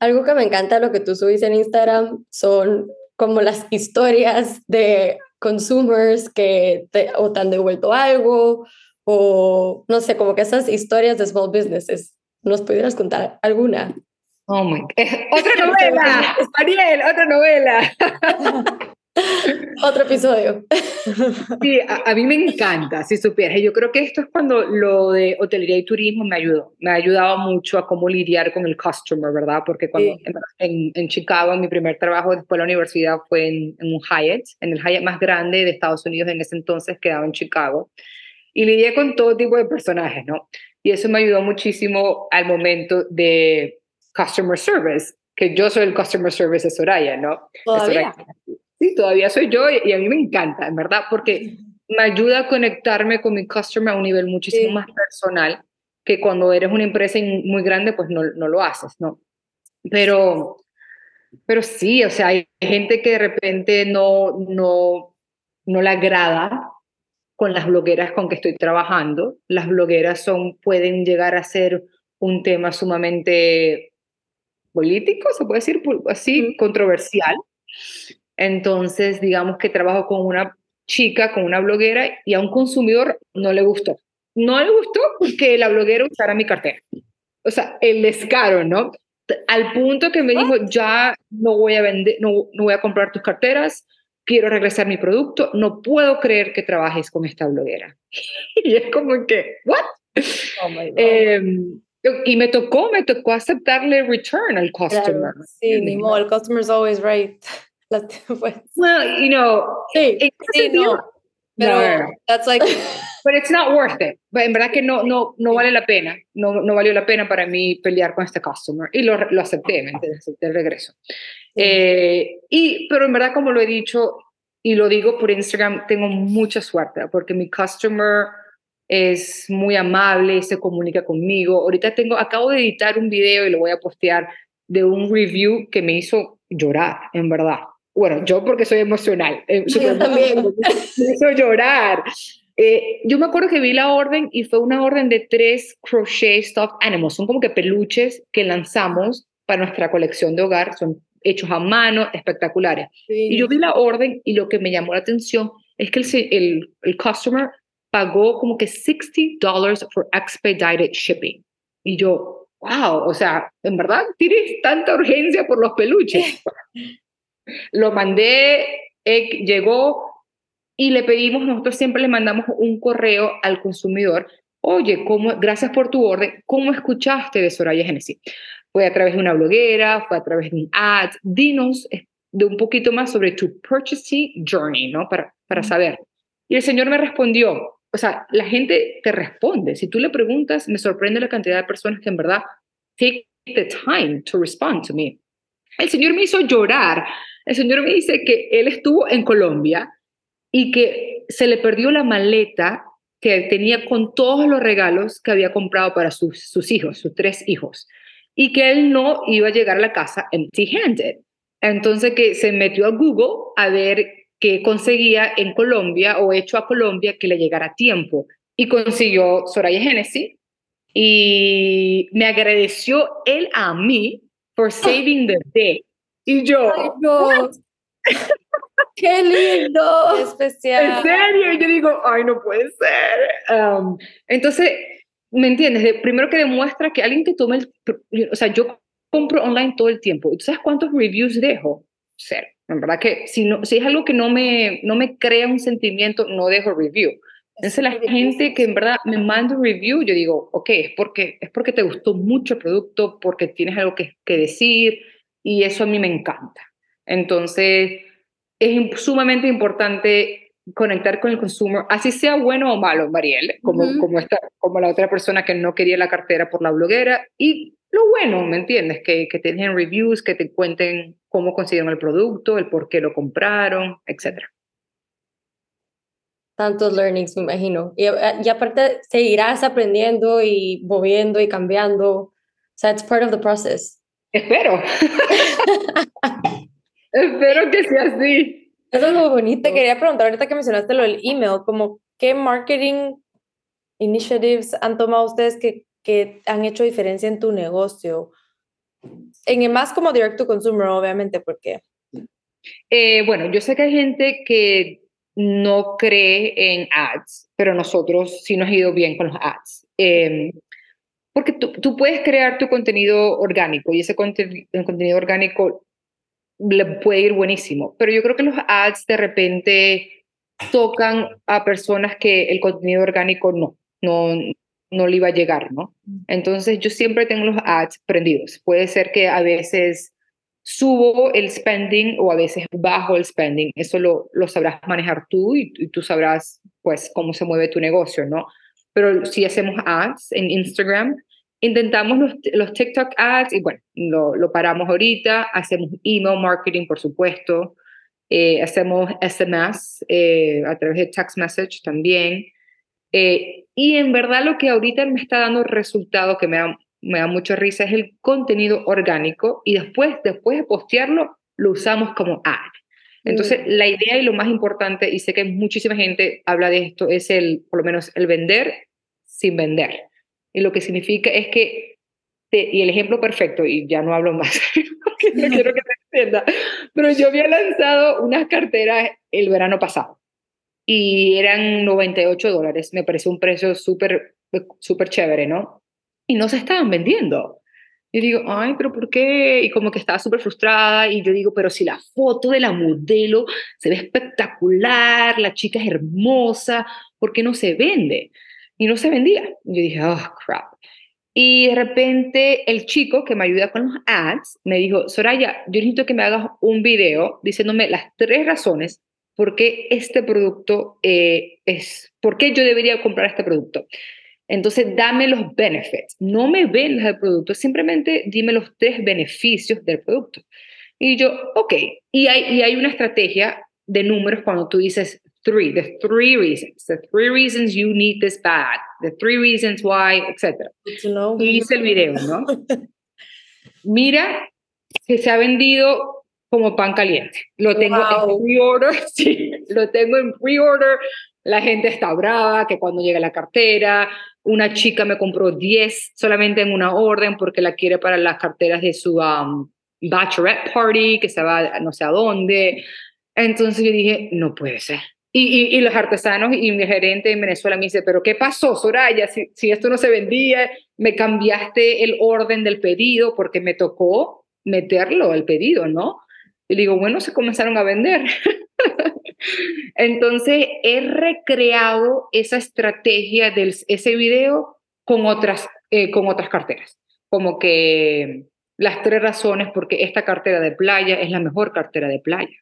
S2: Algo que me encanta lo que tú subís en Instagram son como las historias de consumers que te, o te han devuelto algo o no sé, como que esas historias de small businesses. ¿Nos pudieras contar alguna?
S3: Oh my Otra novela, Ariel, otra novela.
S2: Otro episodio.
S3: Sí, a, mí me encanta, si supieras. Yo creo que esto es cuando lo de hotelería y turismo me ayudó. Me ha ayudado mucho a cómo lidiar con el customer, ¿verdad? Porque cuando en, en, Chicago, en mi primer trabajo después de la universidad fue en, en, un Hyatt, en el Hyatt más grande de Estados Unidos en ese entonces, quedaba en Chicago. Y lidié con todo tipo de personajes, ¿no? Y eso me ayudó muchísimo al momento de customer service que yo soy el customer service de Soraya, ¿no?
S1: ¿Todavía?
S3: Sí, todavía soy yo y, a mí me encanta, en verdad, porque me ayuda a conectarme con mi customer a un nivel muchísimo más personal que cuando eres una empresa muy grande, pues no, no lo haces, ¿no? Pero, pero sí, o sea, hay gente que de repente no, no, no le agrada con las blogueras con que estoy trabajando. Las blogueras son, pueden llegar a ser un tema sumamente político, se puede decir así, controversial. Entonces, digamos que trabajo con una chica, con una bloguera, y a un consumidor no le gustó. No le gustó porque la bloguera usara mi cartera. O sea, el descaro, ¿no? Al punto que me dijo, ya no voy a vender, no, no voy a comprar tus carteras, quiero regresar mi producto, no puedo creer que trabajes con esta bloguera. y es como que, ¿what? Oh em, y me tocó, me tocó aceptarle return al customer.
S1: sí, ni modo, el customer is always right.
S3: Pues. well, you know,
S1: sí, sí no. Pero that's like
S3: but it's not worth it. En verdad que no, no, no vale la pena. No, no valió la pena para mí pelear con este customer. Y lo, lo acepté, ¿me entiendes? De regreso. Eh, y, pero en verdad, como lo he dicho y lo digo por Instagram, tengo mucha suerte porque mi customer es muy amable, se comunica conmigo. Ahorita tengo, acabo de editar un video y lo voy a postear de un review que me hizo llorar, en verdad. Bueno, yo porque soy emocional. Eh,
S1: yo también.
S3: Hizo llorar. Eh, yo me acuerdo que vi la orden y fue una orden de tres crochet stuffed animals. Son como que peluches que lanzamos para nuestra colección de hogar. Son hechos a mano, espectaculares. Y yo vi la orden y lo que me llamó la atención es que el, el, el customer pagó como que $60 for expedited shipping. Y yo, wow, o sea, en verdad tienes tanta urgencia por los peluches. lo mandé, llegó, y le pedimos, nosotros siempre le mandamos un correo al consumidor, oye, ¿cómo, gracias por tu orden, ¿cómo escuchaste de Soraya Genesis? Fue a través de una bloguera, fue a través de un ad, dinos eh, de un poquito más sobre tu purchasing journey, ¿no? Para, para saber. Y el señor me respondió, o sea, la gente te responde. Si tú le preguntas, me sorprende la cantidad de personas que en verdad take the time to respond to me. El señor me hizo llorar. El señor me dice que él estuvo en Colombia, y que se le perdió la maleta que tenía con todos los regalos que había comprado para sus, sus hijos, sus tres hijos, y que él no iba a llegar a la casa empty-handed. Entonces que se metió a Google a ver qué conseguía en Colombia o hecho a Colombia que le llegara a tiempo. Y consiguió Soraya Genesis y me agradeció él a mí por saving the day. Y yo,
S1: ¡Qué lindo!
S3: especial. En serio, yo digo, ay, no puede ser. Um, entonces, ¿me entiendes? primero que demuestra que alguien que tome el... O sea, yo compro online todo el tiempo. ¿Tú sabes cuántos reviews dejo? Cero. En verdad que si, no, si es algo que no me, no me crea un sentimiento, no dejo review. Entonces la gente que en verdad me manda un review, yo digo, ok, es porque, es porque te gustó mucho el producto, porque tienes algo que, que decir y eso a mí me encanta. Entonces, es sumamente importante conectar con el consumo, así sea bueno o malo, Mariel, como, como, esta, como la otra persona que no quería la cartera por la bloguera. Y lo bueno, ¿me entiendes? Que, que te den reviews, que te cuenten cómo consiguieron el producto, el por qué lo compraron, etc.
S1: Tantos learnings, me imagino. Y, y aparte, seguirás aprendiendo y moviendo y cambiando. O sea, it's part of the process.
S3: Espero. Espero que sea así.
S1: Eso es muy bonito. quería preguntar ahorita que mencionaste lo del email, como qué marketing initiatives han tomado ustedes que, que han hecho diferencia en tu negocio? En el más como direct to consumer, obviamente, porque...
S3: Eh, bueno, yo sé que hay gente que no cree en ads, pero nosotros sí nos ha ido bien con los ads. Em, porque tú, tú, puedes crear tu contenido orgánico y ese contenido orgánico le puede ir buenísimo. Pero yo creo que los ads de repente tocan a personas que el contenido orgánico no, no, no le iba a llegar, ¿no? Entonces yo siempre tengo los ads prendidos. Puede ser que a veces subo el spending o a veces bajo el spending. Eso lo, lo sabrás manejar tú y, y, tú sabrás, pues, cómo se mueve tu negocio, ¿no? Pero si hacemos ads en Instagram, intentamos los, los TikTok ads y bueno, lo, lo, paramos ahorita, hacemos email marketing, por supuesto, eh, hacemos SMS eh, a través de text message también. Eh, y en verdad lo que ahorita me está dando resultado que me da, me da mucha risa es el contenido orgánico y después, después de postearlo, lo usamos como ad. Entonces, la idea y lo más importante, y sé que muchísima gente habla de esto, es el, por lo menos, el vender sin vender. Y lo que significa es que, y el ejemplo perfecto, y ya no hablo más, porque no quiero que te entienda, pero yo había lanzado unas carteras el verano pasado y eran 98 dólares. Me pareció un precio súper, súper chévere, ¿no? Y no se estaban vendiendo. Y digo, ay, pero ¿por qué? Y como que estaba súper frustrada y yo digo, pero si la foto de la modelo se ve espectacular, la chica es hermosa, ¿por qué no se vende? Y no se vendía. Yo dije, oh, crap. Y de repente el chico que me ayuda con los ads me dijo, Soraya, yo necesito que me hagas un video diciéndome las tres razones por qué este producto eh, es, por qué yo debería comprar este producto. Entonces, dame los benefits. No me vendas el producto, simplemente dime los tres beneficios del producto. Y yo, ok. Y hay, y hay una estrategia de números cuando tú dices three, the three reasons, the three reasons you need this bag, the three reasons why, etc. Y hice el video, ¿no? Mira que se ha vendido como pan caliente. Lo tengo en pre-order, sí, lo tengo en pre-order. La gente está brava, que cuando llega la cartera, una chica me compró 10 solamente en una orden porque la quiere para las carteras de su um, bachelorette party, que se va no sé a dónde. Entonces yo dije, no puede ser. Y, y, los artesanos y mi gerente en Venezuela me dice, pero ¿qué pasó, Soraya? Si, si esto no se vendía, me cambiaste el orden del pedido porque me tocó meterlo al pedido, ¿no? Y digo, bueno, se comenzaron a vender. Entonces, he recreado esa estrategia de ese video con otras, eh, con otras carteras. Como que las tres razones por qué esta cartera de playa es la mejor cartera de playa.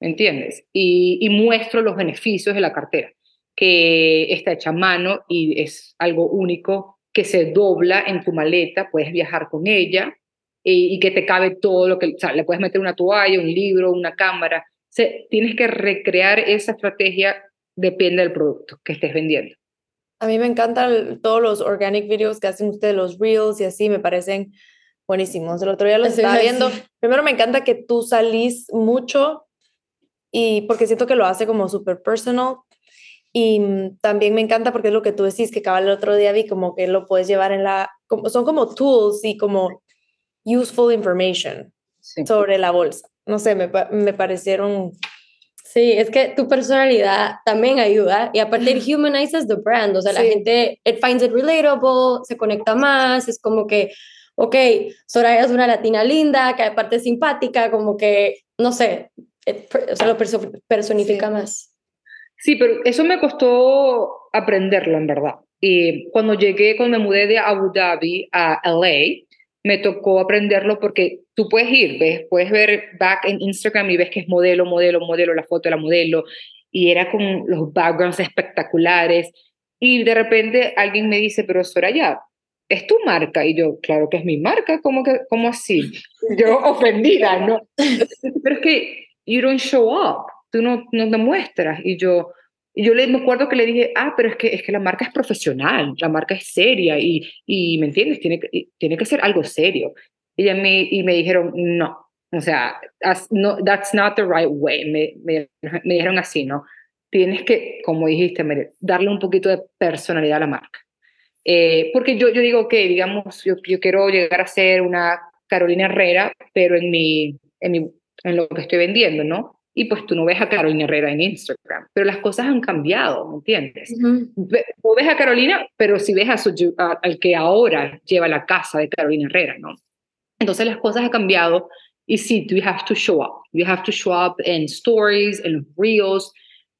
S3: ¿Entiendes? Y, y muestro los beneficios de la cartera, que está hecha a mano y es algo único, que se dobla en tu maleta, puedes viajar con ella, y, y, que te cabe todo lo que, o sea, le puedes meter una toalla, un libro, una cámara, se, tienes que recrear esa estrategia, depende del producto que estés vendiendo.
S1: A mí me encantan todos los organic videos que hacen ustedes, los reels y así, me parecen buenísimos. El otro día los estaba viendo. Primero me encanta que tú salís mucho y porque siento que lo hace como súper personal. Y también me encanta porque es lo que tú decís, que cabal el otro día vi como que lo puedes llevar en la, como, son como tools y como useful information sobre la bolsa. No sé, me, me parecieron...
S2: Sí, es que tu personalidad también ayuda y aparte it humanizes the brand, o sea, la gente, it finds it relatable, se conecta más, es como que, ok, Soraya es una latina linda, que aparte es simpática, como que, no sé, o sea, lo personifica más.
S3: Sí, pero eso me costó aprenderlo, en verdad. Y cuando llegué, cuando me mudé de Abu Dhabi a LA, me tocó aprenderlo porque tú puedes ir, ves, puedes ver back en Instagram y ves que es modelo, modelo, modelo, la foto de la modelo, y era con los backgrounds espectaculares, y de repente alguien me dice, pero Soraya, ¿es tu marca? Y yo, claro que es mi marca, ¿cómo, que, cómo así? Yo ofendida, ¿no? Pero es que you don't show up, tú no, no demuestras, y yo, y yo le, me acuerdo que le dije, ah, pero es que, es que la marca es profesional, la marca es seria y, y ¿me entiendes? Tiene, tiene que ser algo serio. Y, me, y me dijeron, no, o sea, no, that's not the right way. Me, me, me, dijeron así, ¿no? Tienes que, como dijiste, darle un poquito de personalidad a la marca. Eh, porque yo, yo digo que, digamos, yo, yo quiero llegar a ser una Carolina Herrera, pero en, mi, en, mi, en lo que estoy vendiendo, ¿no? y pues tú no ves a Carolina Herrera en Instagram, pero las cosas han cambiado, ¿me entiendes? Uh ves a Carolina, pero si ves a su, al que ahora lleva la casa de Carolina Herrera, ¿no? Entonces las cosas han cambiado y sí, you have to show up. You have to show up en stories, en los reels.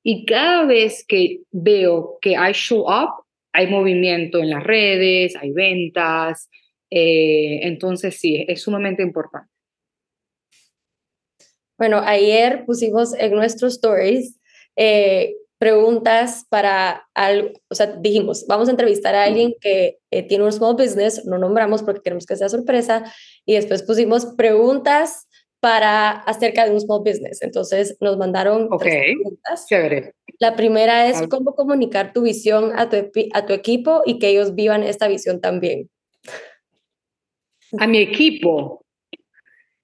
S3: Y cada vez que veo que hay show up, hay movimiento en las redes, hay ventas. Eh, entonces sí, es sumamente importante.
S2: Bueno, ayer pusimos en nuestros stories eh, preguntas para algo, o sea, dijimos, vamos a entrevistar a alguien que eh, tiene un small business, no nombramos porque queremos que sea sorpresa, y después pusimos preguntas para acerca de un small business. Entonces nos mandaron
S3: tres preguntas. Chévere.
S2: La primera es cómo comunicar tu visión a tu, a tu equipo y que ellos vivan esta visión también.
S3: A mi equipo.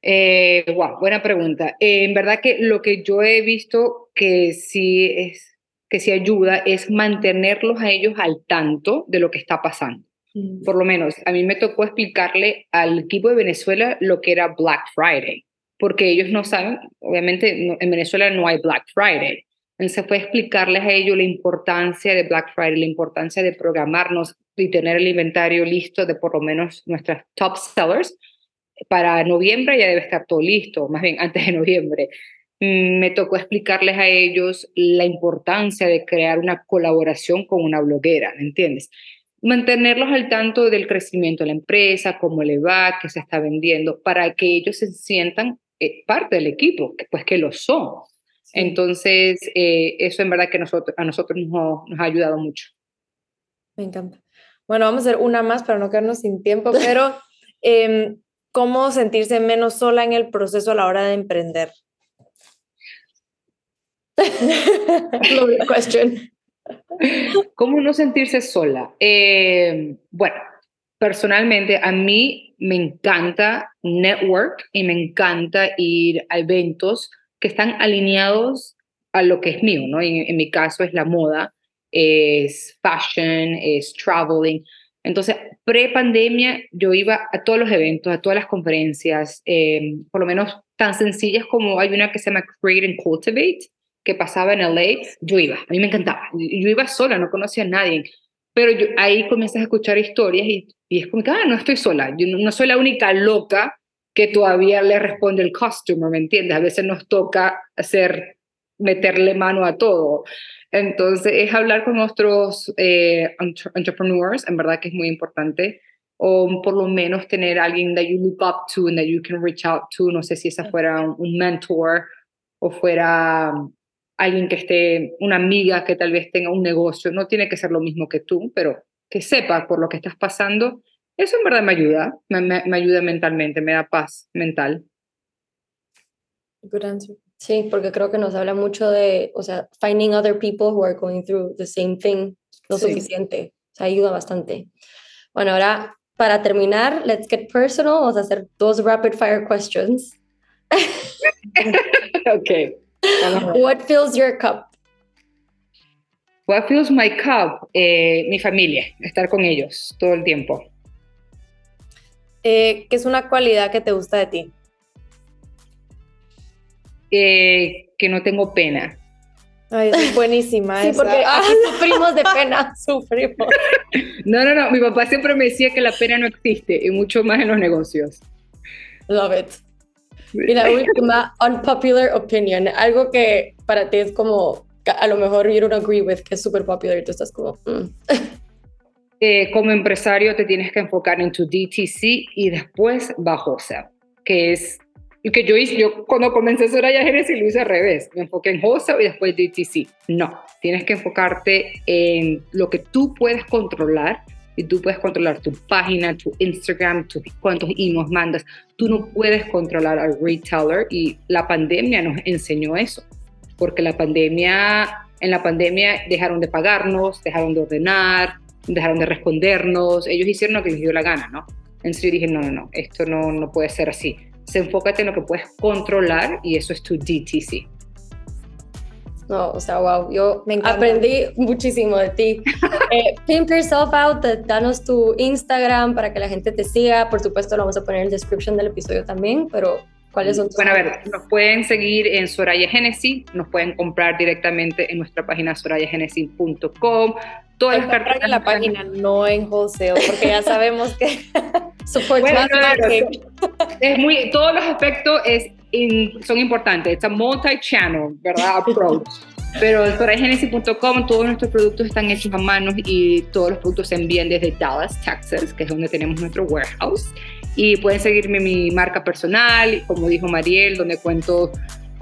S3: Eh, wow, buena pregunta. Eh, en verdad que lo que yo he visto que sí es que sí ayuda es mantenerlos a ellos al tanto de lo que está pasando. Mm. Por lo menos a mí me tocó explicarle al equipo de Venezuela lo que era Black Friday, porque ellos no saben, obviamente en Venezuela no hay Black Friday. Entonces fue explicarles a ellos la importancia de Black Friday, la importancia de programarnos y tener el inventario listo de por lo menos nuestras top sellers. Para noviembre ya debe estar todo listo, más bien antes de noviembre. Mm, me tocó explicarles a ellos la importancia de crear una colaboración con una bloguera, ¿me entiendes? Mantenerlos al tanto del crecimiento de la empresa, cómo le va, qué se está vendiendo, para que ellos se sientan eh, parte del equipo, pues que lo son. Entonces, eh, eso en verdad que nosotros, a nosotros nos, ha ayudado mucho.
S1: Me encanta. Bueno, vamos a hacer una más para no quedarnos sin tiempo, pero em, ¿cómo sentirse menos sola en el proceso a la hora de emprender?
S2: question.
S3: ¿Cómo no sentirse sola? Eh, bueno, personalmente a mí me encanta network y me encanta ir a eventos que están alineados a lo que es mío, ¿no? En, mi caso es la moda, es fashion, es traveling. Entonces, pre-pandemia yo iba a todos los eventos, a todas las conferencias, eh, por lo menos tan sencillas como hay una que se llama Create and Cultivate, que pasaba en LA, yo iba, a mí me encantaba. Yo iba sola, no conocía a nadie, pero ahí comienzas a escuchar historias y, y es como que, ah, no estoy sola, yo no, soy la única loca que todavía le responde el customer, ¿me entiendes? A veces nos toca hacer, meterle mano a todo. Entonces, es hablar con nuestros eh, entrepreneurs, en verdad que es muy importante, o por lo menos tener alguien that you look up to and that you can reach out to, no sé si esa fuera un mentor o fuera alguien que esté, una amiga que tal vez tenga un negocio, no tiene que ser lo mismo que tú, pero que sepa por lo que estás pasando, eso en verdad me ayuda, me, me, ayuda mentalmente, me da paz mental.
S2: Good answer. Sí, porque creo que nos habla mucho de, o sea, finding other people who are going through the same thing, lo suficiente, o sea, ayuda bastante. Bueno, ahora para terminar, let's get personal, vamos a hacer dos rapid fire questions.
S3: ok.
S2: What fills your cup?
S3: What fills my cup? Eh, mi familia, estar con ellos todo el tiempo.
S1: Eh, ¿Qué es una cualidad que te gusta de ti?
S3: Eh, que no tengo pena.
S1: Ay, es buenísima.
S2: sí, porque aquí sufrimos de pena, sufrimos.
S3: No, no, no. Mi papá siempre me decía que la pena no existe y mucho más en los negocios.
S2: Love it. Y la última, unpopular opinion, algo que para ti es como, a lo mejor you don't agree with, que es súper popular y tú estás como... Mm.
S3: Eh, como empresario te tienes que enfocar en tu DTC y después bajo sea que es que yo hice, yo cuando comencé Soraya Genesis lo hice al revés, me enfoqué en wholesale y después DTC. No, tienes que enfocarte en lo que tú puedes controlar y tú puedes controlar tu página, tu Instagram, tu, cuántos emails mandas. Tú no puedes controlar al retailer y la pandemia nos enseñó eso, porque la pandemia, en la pandemia dejaron de pagarnos, dejaron de ordenar, dejaron de respondernos, ellos hicieron lo que les dio la gana, ¿no? Entonces yo dije, no, no, no, esto no, no puede ser así. Se enfócate en lo que puedes controlar y eso es tu DTC.
S2: No, o sea, wow, yo me aprendí muchísimo de ti. eh, pimp yourself out, danos tu Instagram para que la gente te siga. Por supuesto, lo vamos a poner en la description del episodio también, pero ¿cuáles son tus
S3: Bueno, a ver, nos pueden seguir en Soraya Genesis, nos pueden comprar directamente en nuestra página sorayagenesis.com.
S1: Todas las cartas en la página, no en wholesale, porque ya sabemos que
S2: bueno,
S3: es muy, todos los aspectos es son importantes. Es un multi-channel, ¿verdad? Approach. Pero en soragenesis.com todos nuestros productos están hechos a mano y todos los productos se envían desde Dallas, Texas, que es donde tenemos nuestro warehouse. Y pueden seguirme mi marca personal, como dijo Mariel, donde cuento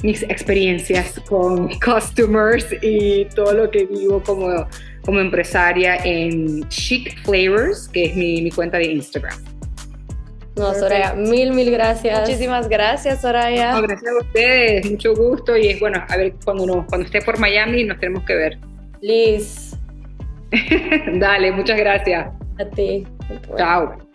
S3: mis experiencias con customers y todo lo que vivo como, como empresaria en Chic Flavors, que es mi, mi cuenta de Instagram.
S2: No, Soraya, mil, mil gracias.
S1: Muchísimas gracias, Soraya.
S3: No, gracias a ustedes, mucho gusto y es bueno, a ver, cuando, nos, cuando esté por Miami nos tenemos que ver.
S2: Liz.
S3: Dale, muchas gracias.
S2: A ti.
S3: Chao.